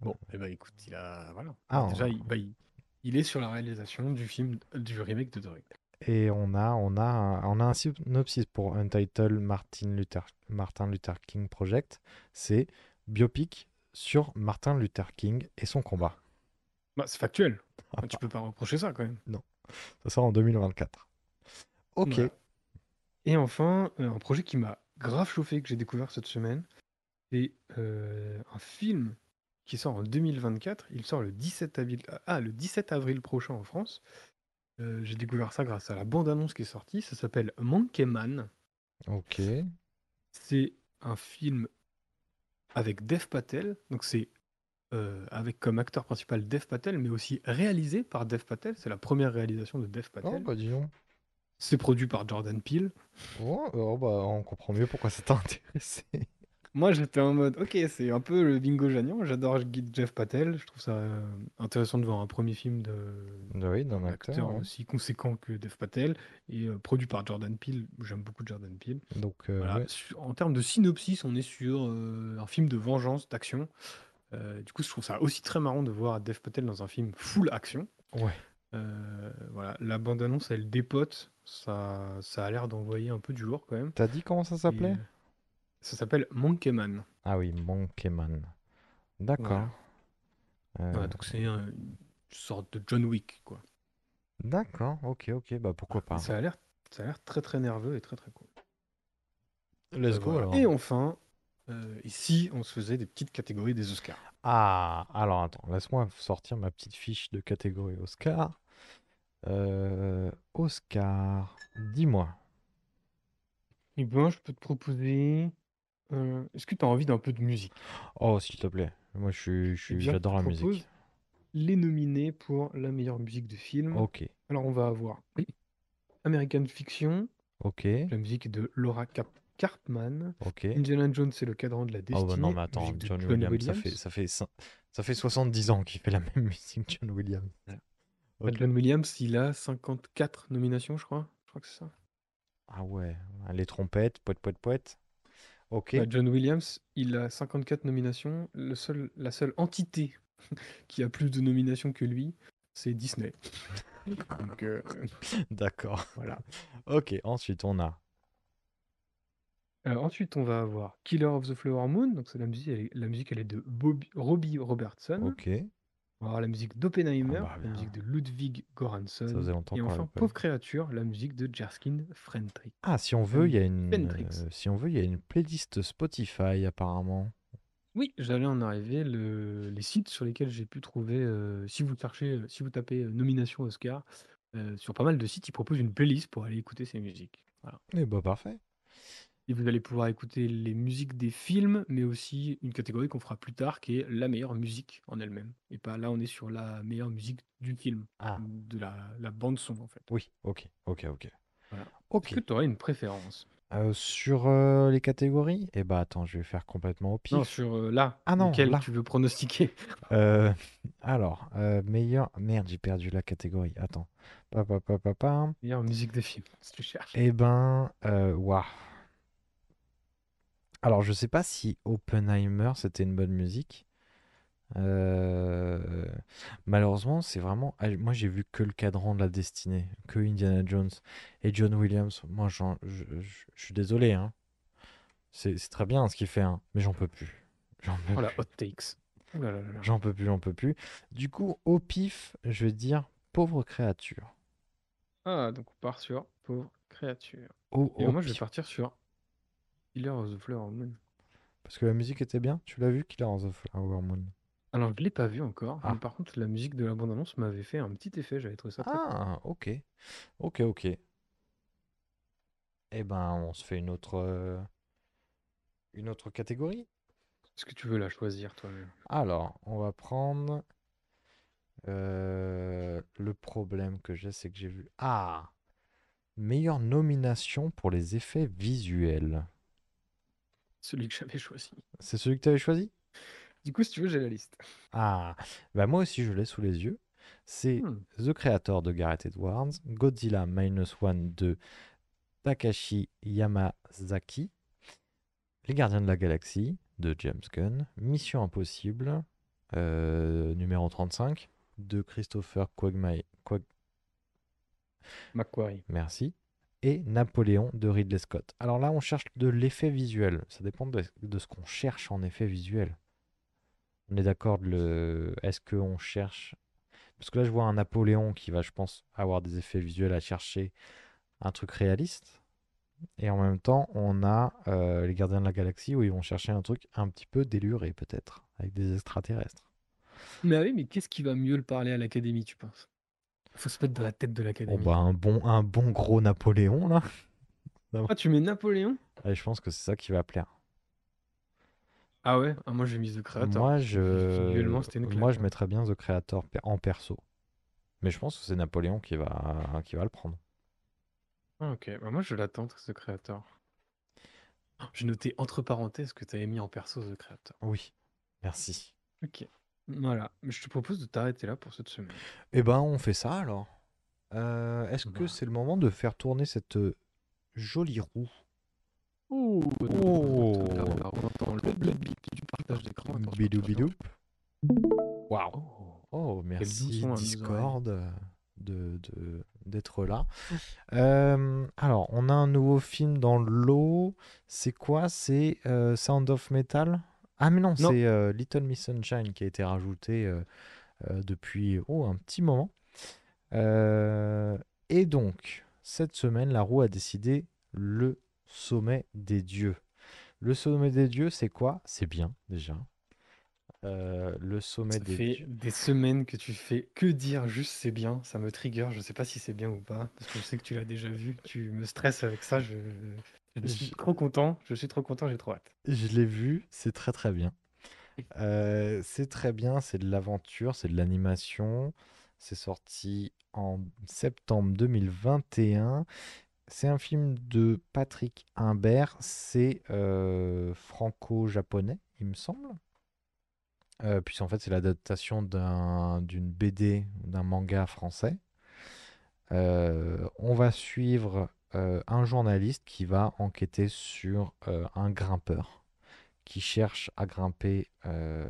Bon, et bah écoute, il a. Voilà. Ah, déjà, on- il, bah, il- il est sur la réalisation du film, du remake de Drunk. Et on a, on a, un, on a un synopsis pour Untitled Martin Luther, Martin Luther King Project. C'est biopic sur Martin Luther King et son combat. Bah, c'est factuel. tu peux pas reprocher ça quand même. Non. Ça sort en 2024. Ok. Voilà. Et enfin, euh, un projet qui m'a grave chauffé que j'ai découvert cette semaine, c'est euh, un film qui sort en 2024. Il sort le 17 avril, ah, le 17 avril prochain en France. Euh, j'ai découvert ça grâce à la bande-annonce qui est sortie. Ça s'appelle Monkey Man. Ok. C'est un film avec Dev Patel. Donc c'est euh, avec comme acteur principal Dev Patel, mais aussi réalisé par Dev Patel. C'est la première réalisation de Dev Oh, Patel. bah dis donc. C'est produit par Jordan Peele. Oh, oh, bah, on comprend mieux pourquoi ça t'a <laughs> intéressé. Moi, j'étais en mode, ok, c'est un peu le bingo gagnant. J'adore Jeff Patel. Je trouve ça euh, intéressant de voir un premier film de Oui, d'un acteur acteur. ouais. aussi conséquent que Dev Patel et euh, produit par Jordan Peele. J'aime beaucoup Jordan Peele. Donc, euh, Voilà. ouais. En termes de synopsis, on est sur euh, un film de vengeance, d'action. Du coup, je trouve ça aussi très marrant de voir Dev Patel dans un film full action. Ouais. Euh, voilà, la bande-annonce, elle dépote. Ça, ça a l'air d'envoyer un peu du lourd quand même. T'as dit comment ça s'appelait euh, ça s'appelle Monkey Man. Ah oui, Monkey Man. D'accord. Voilà. Euh, Voilà, donc c'est un- une sorte de John Wick, quoi. D'accord, ok, ok, bah pourquoi pas. Ça a l'air, ça a l'air très très nerveux et très très cool. Let's go voilà. alors. Et enfin, euh, ici, on se faisait des petites catégories des Oscars. Ah, alors attends, laisse-moi sortir ma petite fiche de catégorie Oscar. Euh, Oscar, dis-moi. Et ben, je peux te proposer. euh, Est-ce que tu as envie d'un peu de musique? Oh, s'il te plaît. Moi, je suis, je Eh suis- bien, j'adore la musique. propose Les nominés pour la meilleure musique de film. Ok, Alors, on va avoir American Fiction, ok, la musique de Laura Cap- Cartman. ok. Indiana Jones, c'est le cadran de la Oh destinée. bah non, mais attends, John, John Williams, ça fait, ça fait, cin- ça fait 70 ans qu'il fait la <laughs> même musique, John Williams. Bah. John Williams, il a 54 nominations, je crois. Je crois que c'est ça. Ah ouais, les trompettes, poète, poète, poète. Ok. Bah, John Williams, il a 54 nominations. Le seul, la seule entité <laughs> qui a plus de nominations que lui, c'est Disney. <laughs> Donc, euh, D'accord. voilà. Ok, ensuite on a. Euh, ensuite, on va avoir Killer of the Flower Moon. Donc, c'est la musique, elle est, la musique, elle est de Bobby- Robbie Robertson. Ok. On va avoir la musique d'Oppenheimer, Ah bah, la bien. musique de Ludwig Göransson. Ça faisait longtemps Et qu'on enfin, pas Pauvre créature, la musique de Jerskin Frentrich. Ah, si on veut, il y a une, Fentrix. euh, si on veut, il y a une playlist Spotify apparemment. Oui, j'allais en arriver. Le- les sites sur lesquels j'ai pu trouver, euh, si vous cherchez, si vous tapez nomination Oscar, sur pas mal de sites, ils proposent une playlist pour aller écouter ces musiques. Voilà. Eh bah parfait. Et vous allez pouvoir écouter les musiques des films, mais aussi une catégorie qu'on fera plus tard, qui est la meilleure musique en elle-même. Et pas là, on est sur la meilleure musique du film, Ah. de la, la bande son en fait. Oui, ok, ok, ok. Voilà. Ok. Est-ce que tu aurais une préférence? Euh, sur euh, les catégories, eh bah attends, je vais faire complètement au pif. Non, sur euh, là, Ah non, là. tu veux pronostiquer? <laughs> Euh, alors, meilleur. Merde, j'ai perdu la catégorie. Attends. Pa, pa, pa, pa, pa. Meilleure musique de film, si tu cherches. Eh ben, waouh. Alors, je sais pas si Oppenheimer c'était une bonne musique. Euh, Malheureusement, c'est vraiment. ah, Moi, j'ai vu que le cadran de la destinée, que Indiana Jones et John Williams. Moi, j'en- je, je- je suis désolé, hein. C'est c'est très bien ce qu'il fait, hein, mais j'en peux plus. J'en peux Voilà, plus. hot takes. Ouh là là là là. J'en peux plus, j'en peux plus. Du coup, au pif, je vais dire pauvre créature. Ah, donc on part sur Pauvre créature. Au, Et au moi, je vais pif. partir sur Killer of the Flower Moon. Parce que la musique était bien. Tu l'as vu, Killer of the Flower Moon? Alors, je l'ai pas vu encore, Ah. mais par contre, la musique de la bande-annonce m'avait fait un petit effet. J'avais trouvé ça très. Ah, ok. Ok, ok. Eh ben, on se fait une autre, euh, une autre catégorie. Est-ce que tu veux la choisir toi-même Alors, on va prendre. euh, le problème que j'ai, c'est que j'ai vu. Ah! Meilleure nomination pour les effets visuels. Celui que j'avais choisi. C'est celui que tu avais choisi? Du coup, si tu veux, j'ai la liste. Ah, bah moi aussi je l'ai sous les yeux. C'est Hmm. The Creator de Gareth Edwards, Godzilla Minus One de Takashi Yamazaki, Les Gardiens de la Galaxie de James Gunn, Mission Impossible euh, numéro 35 de Christopher Quagmire, Quag- Macquarie. merci, et Napoléon de Ridley Scott. Alors là, on cherche de l'effet visuel. Ça dépend de, ce qu'on cherche en effet visuel. On est d'accord le. Est-ce qu'on cherche? Parce que là, je vois un Napoléon qui va, je pense, avoir des effets visuels à chercher un truc réaliste. Et en même temps, on a euh, les Gardiens de la Galaxie où ils vont chercher un truc un petit peu déluré, peut-être, avec des extraterrestres. Mais ah oui, mais qu'est-ce qui va mieux le parler à l'Académie, tu penses? Faut se mettre dans la tête de Bon, l'Académie. bah, un bon, un bon gros Napoléon, là. <laughs> Ah, tu mets Napoléon? Ouais, je pense que c'est ça qui va plaire. Ah ouais? Ah, Moi, j'ai mis The Creator. Moi, je, moi, je hein. mettrais bien The Creator en perso. Mais je pense que c'est Napoléon qui va, qui va le prendre. Ah, ok, bah, moi, je l'attends, The Creator. J'ai noté entre parenthèses que tu avais mis en perso The Creator. Oui, merci. Ok. Voilà. Je te propose de t'arrêter là pour cette semaine. Eh ben, on fait ça alors. Euh, Est-ce que Bah. c'est le moment de faire tourner cette euh, jolie roue? Oh, Oh. on entend le du partage d'écran. Attends, je Bidou pense que bidou. j'entends. Waouh. Oh, doux merci son à nos Discord euh, de, de- d'être là. <laughs> Euh, alors, on a un nouveau film dans le lot. C'est quoi? C'est euh, Sound of Metal? Ah, mais non, Non. c'est euh, Little Miss Sunshine qui a été rajouté euh, euh, depuis oh, un petit moment. Et donc, cette semaine, la roue a décidé le sommet des dieux. Le sommet des dieux, c'est quoi? C'est bien, déjà. Le sommet Ça des fait dieux. des semaines que tu fais que dire juste c'est bien, ça me trigger, je sais pas si c'est bien ou pas, parce que je sais que tu l'as déjà vu, tu me stresses avec ça, je, je suis trop content, je suis trop content, j'ai trop hâte. Je l'ai vu, c'est très très bien. Euh, c'est très bien, c'est de l'aventure, c'est de l'animation. C'est sorti en septembre 2021. C'est un film de Patrick Imbert, c'est euh, franco-japonais, il me semble. Euh, puisqu'en fait, c'est l'adaptation d'un- d'une BD, d'un manga français. Euh, on va suivre euh, un journaliste qui va enquêter sur euh, un grimpeur qui cherche à grimper, euh,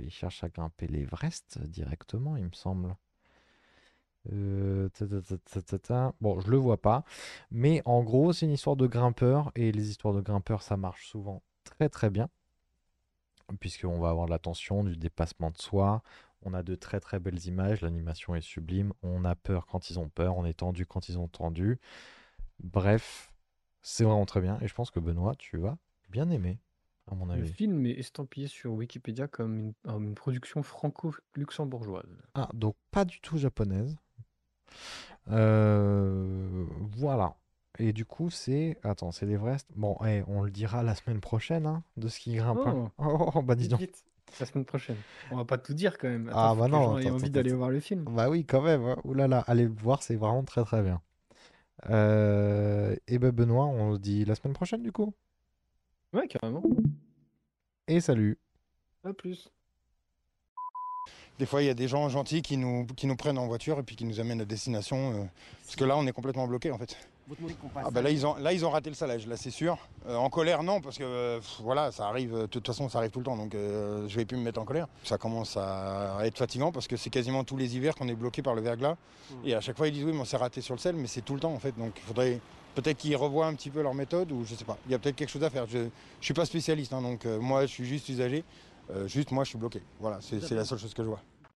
il cherche à grimper l'Everest directement, il me semble. Bon, je le vois pas, mais en gros, c'est une histoire de grimpeur et les histoires de grimpeurs, ça marche souvent très très bien, puisqu'on va avoir de la tension, du dépassement de soi. On a de très très belles images, l'animation est sublime, on a peur quand ils ont peur, on est tendu quand ils ont tendu. Bref, c'est vraiment très bien et je pense que Benoît, tu vas bien aimer, à mon Le avis. film est estampillé sur Wikipédia comme une, une production franco-luxembourgeoise. Ah, donc pas du tout japonaise. Euh, voilà. Et du coup, c'est. Attends, c'est l'Everest. Bon, eh, on le dira la semaine prochaine, hein, de ce qui grimpe. hein. Oh, <laughs> Oh, bah dis donc. vite, la semaine prochaine. On va pas tout dire quand même. Attends, Ah, bah non. attends, envie d'aller voir le film. Bah oui, quand même. hein. Ouh là là, allez le voir, c'est vraiment très très bien. Euh, et ben Benoît, on se dit la semaine prochaine du coup. Ouais, carrément. Et salut. À plus. Des fois, il y a des gens gentils qui nous, qui nous prennent en voiture et puis qui nous amènent à destination. euh, parce que là, on est complètement bloqué en fait. Ah bah là, ils ont, là, ils ont raté le salage, là, c'est sûr. Euh, en colère, non, parce que euh, pff, voilà, ça arrive. De toute façon, ça arrive tout le temps, donc euh, je vais plus me mettre en colère. Ça commence à être fatigant parce que c'est quasiment tous les hivers qu'on est bloqué par le verglas. Et à chaque fois, ils disent oui, mais on s'est raté sur le sel, mais c'est tout le temps en fait. Donc il faudrait peut-être qu'ils revoient un petit peu leur méthode ou je sais pas. Il y a peut-être quelque chose à faire. Je, je suis pas spécialiste, hein, donc euh, moi, je suis juste usager. Juste moi, je suis bloqué. Voilà, c'est la seule chose que je vois.